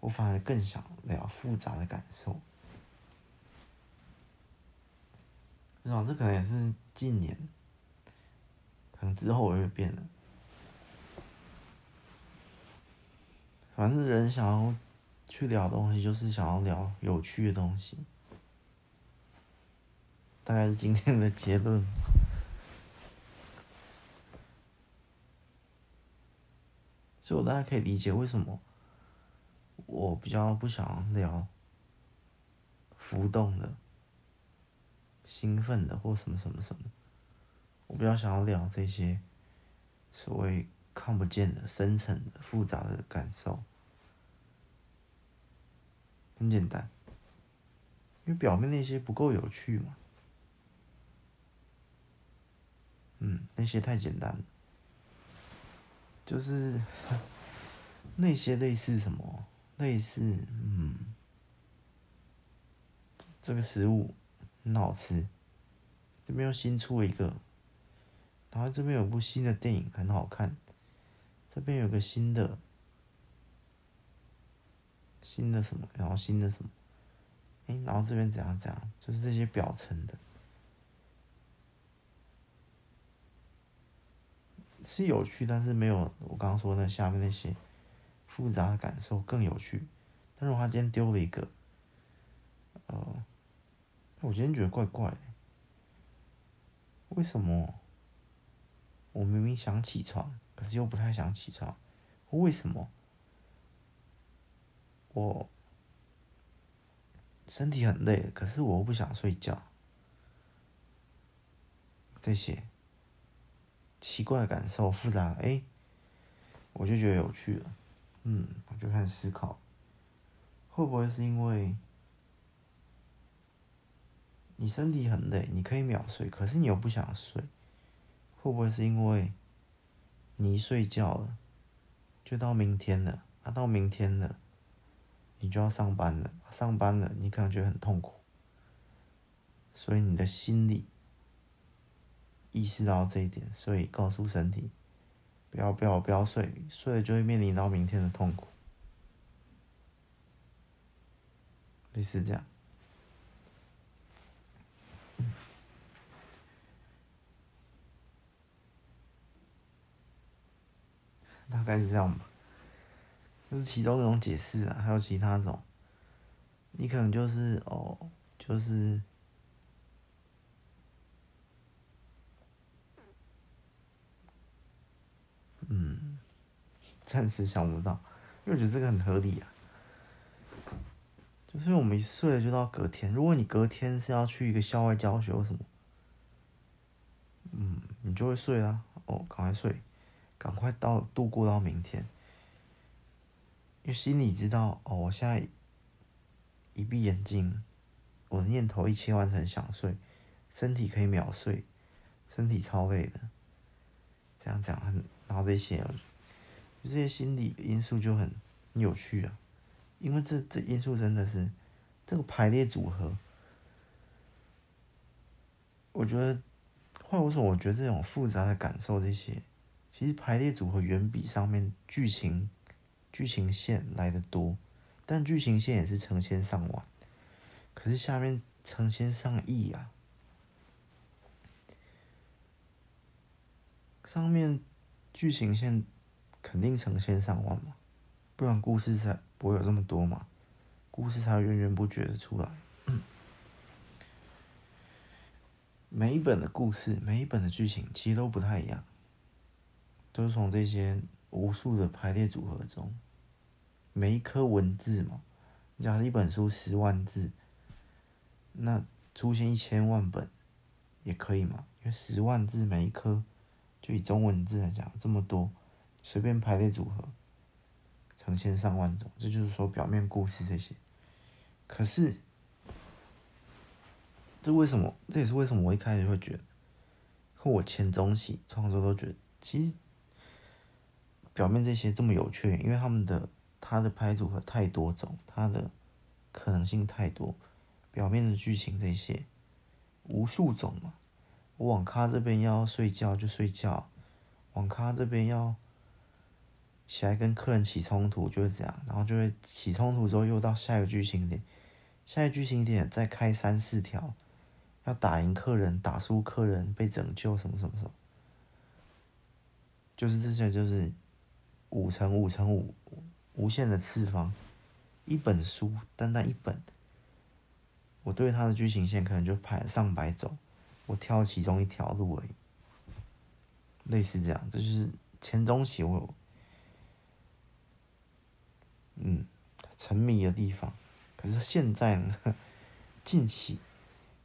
我反而更想聊复杂的感受。我想这可能也是近年。可能之后我就变了，反正人想要去聊东西，就是想要聊有趣的东西，大概是今天的结论。所以我大家可以理解为什么我比较不想聊浮动的、兴奋的或什么什么什么。我比较想要聊这些所谓看不见的、深层的、复杂的感受。很简单，因为表面那些不够有趣嘛。嗯，那些太简单了。就是 那些类似什么类似，嗯，这个食物很好吃，这边又新出了一个，然后这边有部新的电影很好看，这边有个新的，新的什么，然后新的什么，哎，然后这边怎样怎样，就是这些表层的。是有趣，但是没有我刚刚说的下面那些复杂的感受更有趣。但是我今天丢了一个，呃，我今天觉得怪怪的。为什么？我明明想起床，可是又不太想起床。为什么？我身体很累，可是我不想睡觉。这些。奇怪的感受，复杂，哎，我就觉得有趣了，嗯，我就开始思考，会不会是因为你身体很累，你可以秒睡，可是你又不想睡，会不会是因为你一睡觉了，就到明天了，啊，到明天了，你就要上班了，上班了，你可能觉得很痛苦，所以你的心里。意识到这一点，所以告诉身体，不要不要不要睡，睡了就会面临到明天的痛苦。类似这样，大概是这样吧。这是其中一种解释啊，还有其他种，你可能就是哦，就是。嗯，暂时想不到，因为我觉得这个很合理啊。就是我们一睡了就到隔天，如果你隔天是要去一个校外教学或什么，嗯，你就会睡啦。哦，赶快睡，赶快到度过到明天。因为心里知道，哦，我现在一闭眼睛，我的念头一切换成想睡，身体可以秒睡，身体超累的。这样讲很。然后这些，这些心理因素就很有趣啊，因为这这因素真的是这个排列组合，我觉得，话说，我觉得这种复杂的感受，这些其实排列组合远比上面剧情剧情线来的多，但剧情线也是成千上万，可是下面成千上亿啊，上面。剧情线肯定成千上万嘛，不然故事才不会有这么多嘛，故事才源源不绝的出来。每一本的故事，每一本的剧情其实都不太一样，都是从这些无数的排列组合中，每一颗文字嘛，假如一本书十万字，那出现一千万本也可以嘛，因为十万字每一颗。就以中文字来讲，这么多，随便排列组合，成千上万种，这就是说表面故事这些。可是，这为什么？这也是为什么我一开始会觉得，和我前中期创作都觉得，其实表面这些这么有趣，因为他们的他的排列组合太多种，他的可能性太多，表面的剧情这些无数种嘛。我网咖这边要睡觉就睡觉，网咖这边要起来跟客人起冲突就是这样，然后就会起冲突之后又到下一个剧情点，下一个剧情点再开三四条，要打赢客人，打输客人，被拯救什么什么什么，就是这些就是五乘五乘五无限的次方，一本书单单一本，我对它的剧情线可能就排上百种。我挑其中一条路而已，类似这样，这就是前中期我有，嗯，沉迷的地方。可是现在呢，近期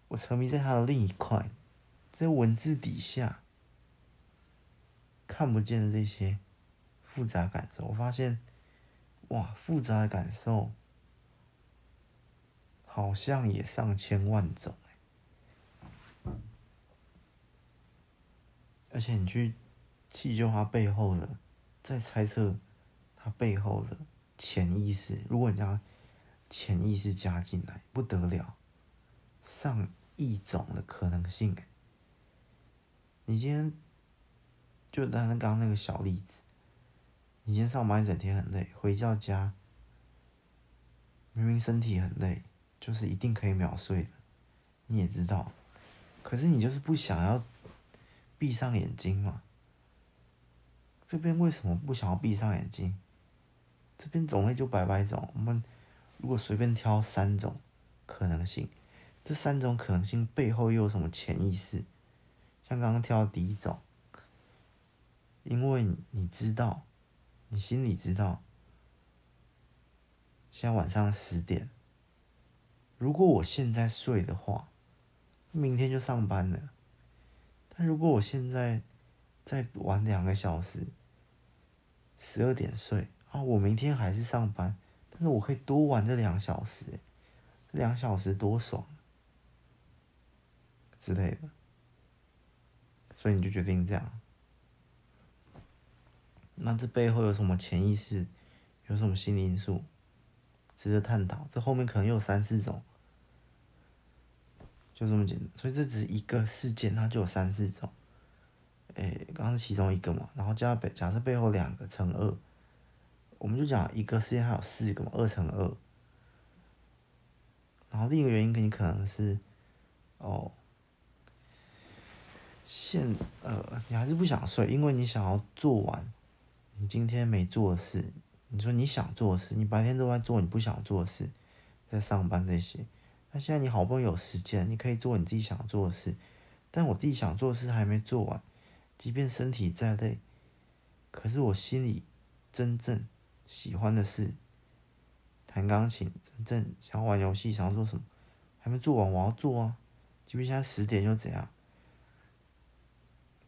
我沉迷在它的另一块，在文字底下看不见的这些复杂感受，我发现，哇，复杂的感受好像也上千万种。而且你去细究它背后的，再猜测它背后的潜意识，如果你将潜意识加进来，不得了，上亿种的可能性。你今天就在那刚刚那个小例子，你今天上班一整天很累，回到家明明身体很累，就是一定可以秒睡的，你也知道，可是你就是不想要闭上眼睛嘛。这边为什么不想要闭上眼睛？这边种类就百百种，我们如果随便挑三种可能性，这三种可能性背后又有什么潜意识？像刚刚挑第一种，因为你知道，你心里知道，现在晚上十点，如果我现在睡的话，明天就上班了。但如果我现在再晚两个小时，十二点睡。啊，我明天还是上班，但是我可以多玩这两小时，两小时多爽之类的，所以你就决定这样。那这背后有什么潜意识，有什么心理因素，值得探讨？这后面可能有三四种，就这么简单。所以这只是一个事件，它就有三四种。哎，刚刚是其中一个嘛，然后加背，假设背后两个乘二。我们就讲一个事件还有四个嘛，二乘二。然后另一个原因，跟你可能是，哦，现呃，你还是不想睡，因为你想要做完你今天没做事。你说你想做事，你白天都在做你不想做的事，在上班这些。那现在你好不容易有时间，你可以做你自己想做的事，但我自己想做的事还没做完，即便身体再累，可是我心里真正。喜欢的事，弹钢琴，真正想玩游戏，想要做什么，还没做完，我要做啊！即便现在十点又怎样？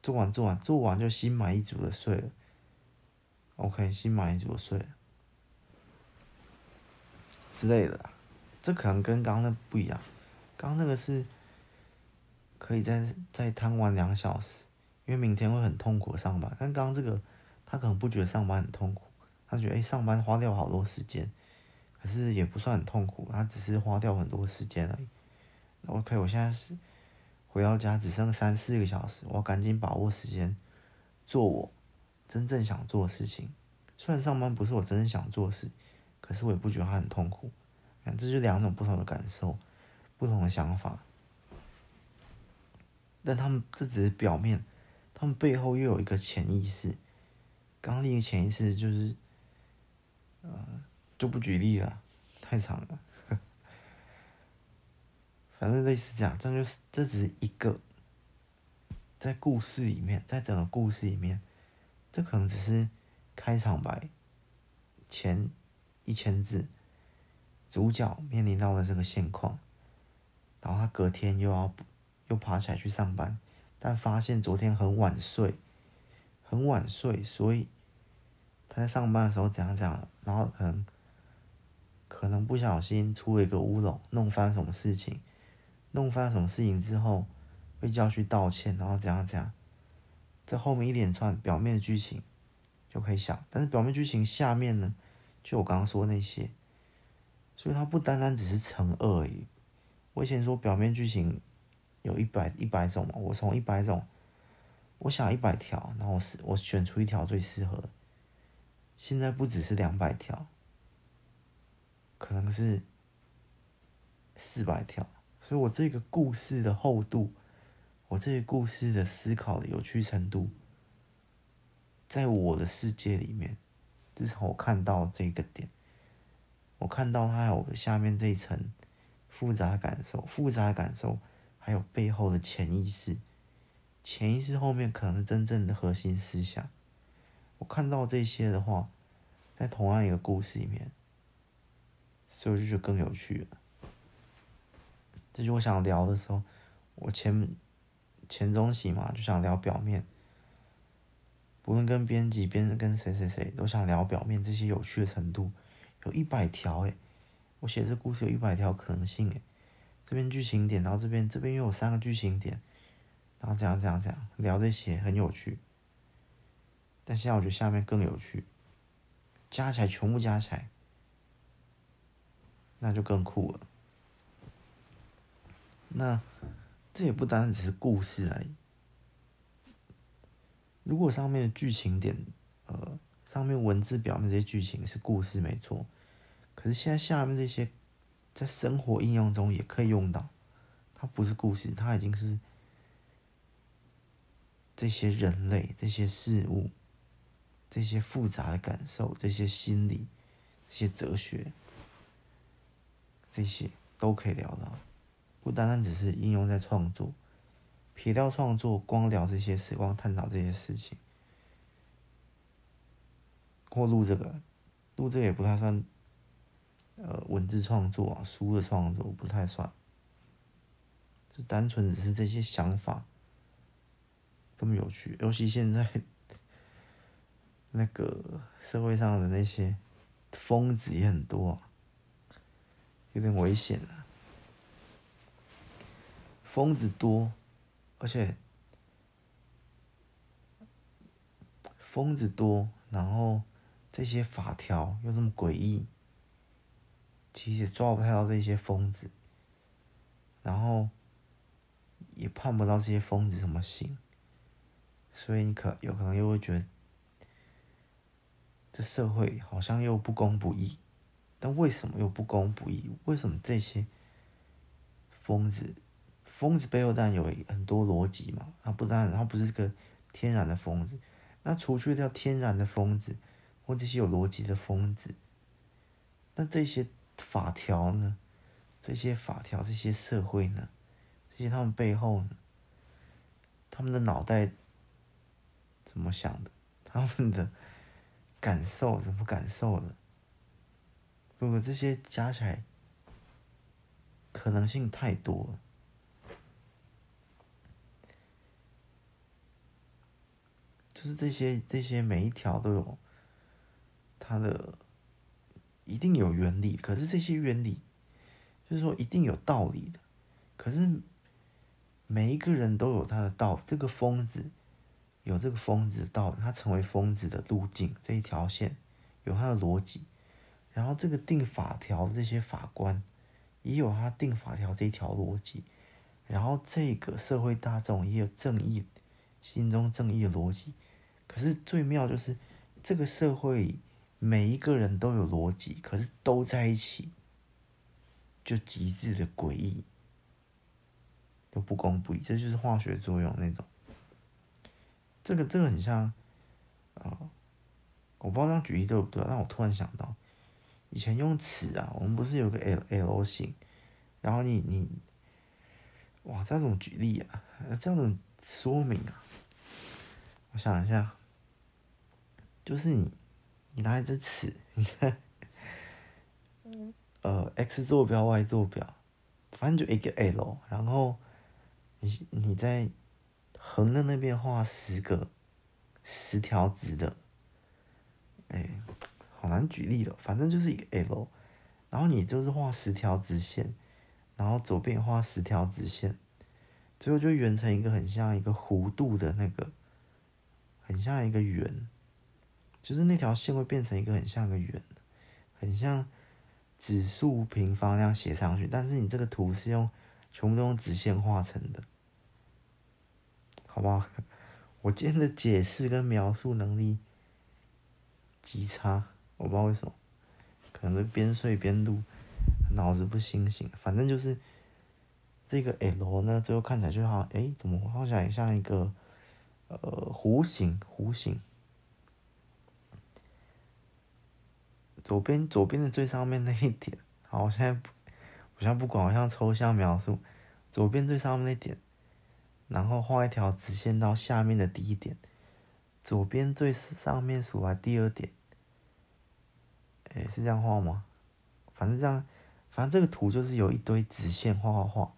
做完，做完，做完就心满意足的睡了。OK，心满意足睡之类的，这可能跟刚刚那不一样。刚刚那个是可以再再贪玩两小时，因为明天会很痛苦上班。但刚刚这个，他可能不觉得上班很痛苦。他觉得，哎，上班花掉好多时间，可是也不算很痛苦，他只是花掉很多时间而已。OK，我现在是回到家只剩三四个小时，我要赶紧把握时间，做我真正想做的事情。虽然上班不是我真正想做的事，可是我也不觉得它很痛苦。看这就两种不同的感受，不同的想法。但他们这只是表面，他们背后又有一个潜意识。刚刚那个潜意识就是。呃，就不举例了，太长了。反正类似这样，这就是这只是一个，在故事里面，在整个故事里面，这可能只是开场白，前一千字，主角面临到了这个现况，然后他隔天又要又爬起来去上班，但发现昨天很晚睡，很晚睡，所以。他在上班的时候怎样怎样，然后可能可能不小心出了一个乌龙，弄翻什么事情，弄翻什么事情之后被叫去道歉，然后怎样怎样，这后面一连串表面的剧情就可以想，但是表面剧情下面呢，就我刚刚说那些，所以它不单单只是乘二而已。我以前说表面剧情有一百一百种嘛，我从一百种，我想一百条，然后我是我选出一条最适合。现在不只是两百条，可能是四百条，所以我这个故事的厚度，我这个故事的思考的有趣程度，在我的世界里面，至少我看到这个点，我看到它有下面这一层复杂感受，复杂感受，还有背后的潜意识，潜意识后面可能是真正的核心思想。我看到这些的话，在同样一个故事里面，所以我就觉得更有趣了。这就我想聊的时候，我前前中期嘛，就想聊表面，不论跟编辑、编跟谁谁谁，都想聊表面这些有趣的程度。有一百条诶，我写这故事有一百条可能性诶。这边剧情点，然后这边这边又有三个剧情点，然后这样这样这样聊这些很有趣。但现在我觉得下面更有趣，加起来全部加起来那就更酷了。那这也不单只是故事而已。如果上面的剧情点，呃，上面文字表面这些剧情是故事没错，可是现在下面这些在生活应用中也可以用到，它不是故事，它已经是这些人类、这些事物、这些复杂的感受、这些心理、这些哲学，这些都可以聊到，不单单只是应用在创作。撇掉创作，光聊这些时，光探讨这些事情，或录这个，录这个也不太算，呃，文字创作啊，书的创作不太算，就单纯只是这些想法这么有趣。尤其现在那个社会上的那些疯子也很多啊，有点危险啊，疯子多。而且疯子多，然后这些法条又这么诡异，其实抓不太到这些疯子，然后也判不到这些疯子什么刑，所以你可有可能又会觉得这社会好像又不公不义，但为什么又不公不义？为什么这些疯子？疯子背后当然有很多逻辑嘛，他不但他不是个天然的疯子，那除去掉天然的疯子或这些有逻辑的疯子，那这些法条呢？这些法条，这些社会呢？这些他们背后呢？他们的脑袋怎么想的？他们的感受怎么感受的？如果这些加起来，可能性太多了。就是这些这些每一条都有它的一定有原理，可是这些原理就是说一定有道理的，可是每一个人都有他的道，这个疯子有这个疯子的道，他成为疯子的路径这一条线有他的逻辑，然后这个定法条这些法官也有他定法条这一条逻辑，然后这个社会大众也有正义心中正义的逻辑。可是最妙就是，这个社会每一个人都有逻辑，可是都在一起，就极致的诡异，又不公不义，这就是化学作用那种。这个这个很像，啊、呃，我不知道这样举例对不对，但我突然想到，以前用尺啊，我们不是有个 L L 型，然后你你，哇，这样怎么举例啊？这样怎么说明啊？我想一下。就是你，你拿一支尺，你在，呃，x 坐标、y 坐标，反正就一个 L，然后你你在横的那边画十个十条直的，哎，好难举例了，反正就是一个 L，然后你就是画十条直线，然后左边画十条直线，最后就圆成一个很像一个弧度的那个，很像一个圆。就是那条线会变成一个很像个圆，很像指数平方那样写上去，但是你这个图是用全部都用直线画成的，好不好？我今天的解释跟描述能力极差，我不知道为什么，可能是边睡边录，脑子不清醒。反正就是这个 L 呢，最后看起来就好像，哎，怎么好像也像一个呃弧形，弧形。左边左边的最上面那一点，好，我现在我现在不管，我像抽象描述，左边最上面那点，然后画一条直线到下面的第一点，左边最上面数来第二点，哎，是这样画吗？反正这样，反正这个图就是有一堆直线画画画，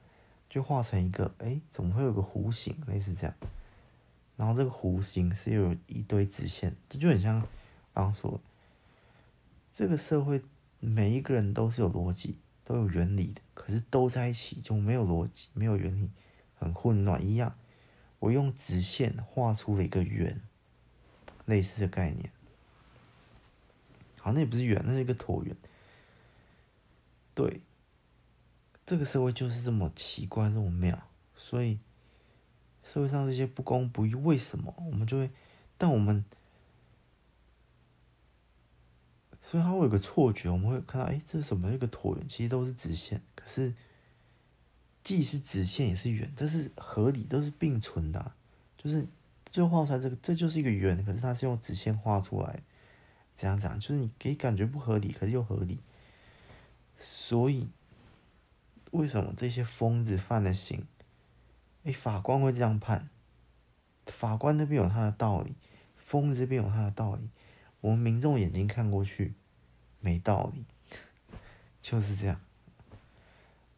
就画成一个，哎，怎么会有个弧形？类似这样，然后这个弧形是有一堆直线，这就很像刚刚说的。这个社会每一个人都是有逻辑、都有原理的，可是都在一起就没有逻辑、没有原理，很混乱一样。我用直线画出了一个圆，类似的概念。好，那也不是圆，那是一个椭圆。对，这个社会就是这么奇怪，这么妙，所以社会上这些不公不义，为什么我们就会？但我们，所以它会有个错觉，我们会看到，哎，这是什么？一个椭圆，其实都是直线，可是既是直线也是圆，这是合理，都是并存的，就是最后画出来这个，这就是一个圆，可是它是用直线画出来，这样讲，就是你给感觉不合理，可是又合理。所以，为什么这些疯子犯了刑？哎，法官会这样判。法官那边有他的道理，疯子这边有他的道理。我们民众眼睛看过去，没道理，就是这样，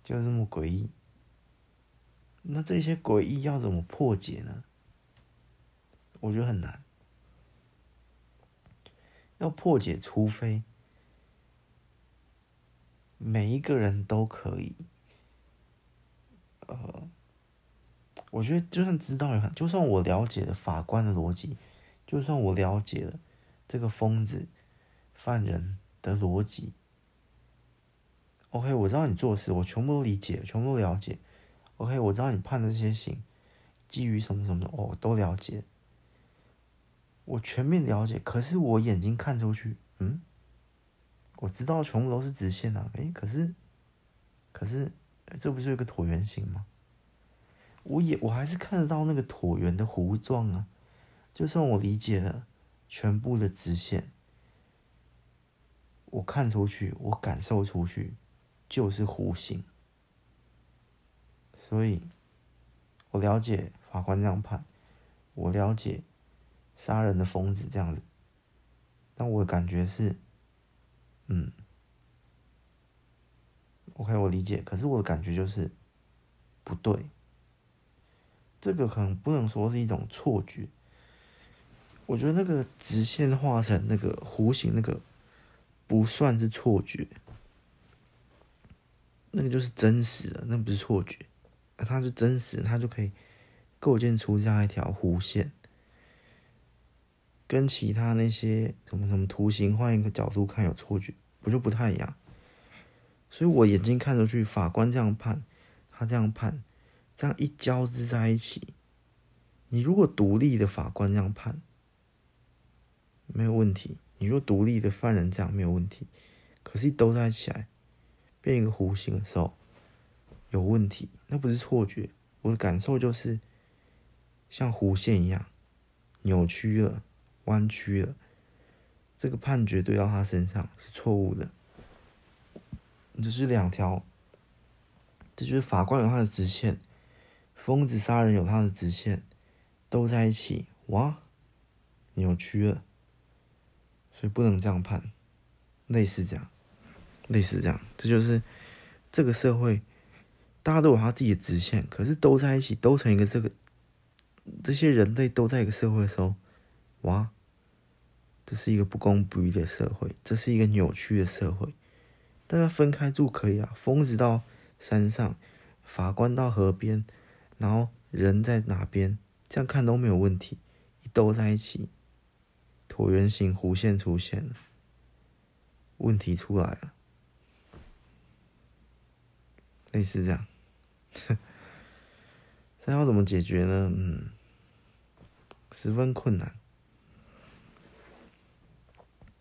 就这么诡异。那这些诡异要怎么破解呢？我觉得很难。要破解，除非。每一个人都可以，呃，我觉得就算知道也很，就算我了解了法官的逻辑，就算我了解了这个疯子犯人的逻辑，OK，我知道你做事，我全部都理解，全部都了解，OK，我知道你判的这些刑基于什么什么的，哦、都了解，我全面了解，可是我眼睛看出去，嗯。我知道全部都是直线啊，诶，可是，可是，这不是一个椭圆形吗？我也我还是看得到那个椭圆的弧状啊。就算我理解了全部的直线，我看出去，我感受出去，就是弧形。所以，我了解法官这样判，我了解杀人的疯子这样子，但我的感觉是。嗯，OK，我理解。可是我的感觉就是不对，这个可能不能说是一种错觉。我觉得那个直线画成那个弧形，那个不算是错觉，那个就是真实的，那不是错觉，它是真实，它就可以构建出这样一条弧线。跟其他那些什么什么图形换一个角度看有错觉，不就不太一样？所以我眼睛看出去，法官这样判，他这样判，这样一交织在一起，你如果独立的法官这样判，没有问题；你说独立的犯人这样没有问题，可是一兜在一起来，变一个弧形的时候，有问题。那不是错觉，我的感受就是像弧线一样扭曲了。弯曲了，这个判决对到他身上是错误的。这是两条，这就是法官有他的直线，疯子杀人有他的直线，都在一起，哇，扭曲了，所以不能这样判，类似这样，类似这样，这就是这个社会，大家都有他自己的直线，可是都在一起，都成一个这个，这些人类都在一个社会的时候，哇。这是一个不公不义的社会，这是一个扭曲的社会。大家分开住可以啊，疯子到山上，法官到河边，然后人在哪边，这样看都没有问题。一都在一起，椭圆形弧线出现，问题出来了，类似这样。那要怎么解决呢？嗯，十分困难。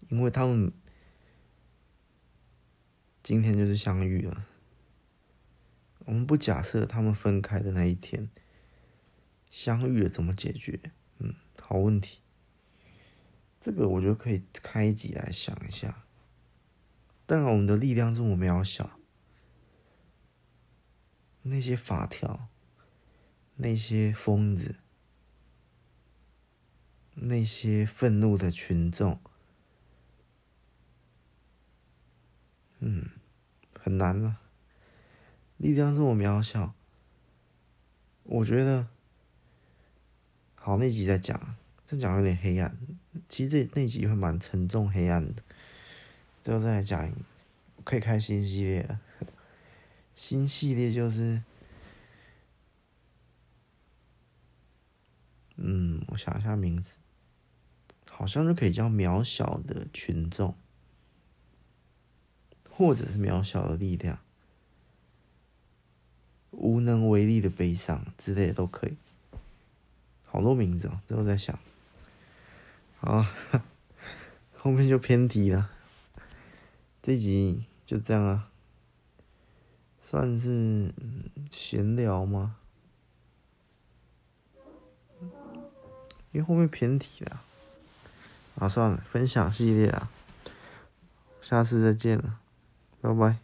因为他们今天就是相遇了，我们不假设他们分开的那一天相遇了，怎么解决？嗯，好问题。这个我觉得可以开一集来想一下。当然，我们的力量这么渺小，那些法条，那些疯子，那些愤怒的群众。嗯，很难了。力量这么渺小，我觉得，好，那集再讲，这讲有点黑暗。其实这那集会蛮沉重、黑暗的。之后再来讲，可以开新系列了。新系列就是，嗯，我想一下名字，好像就可以叫“渺小的群众”。或者是渺小的力量，无能为力的悲伤之类的都可以。好多名字哦，之后再想。好，后面就偏题了。这集就这样啊，算是闲聊吗？因为后面偏题了。啊，算了，分享系列啊，下次再见了，拜拜。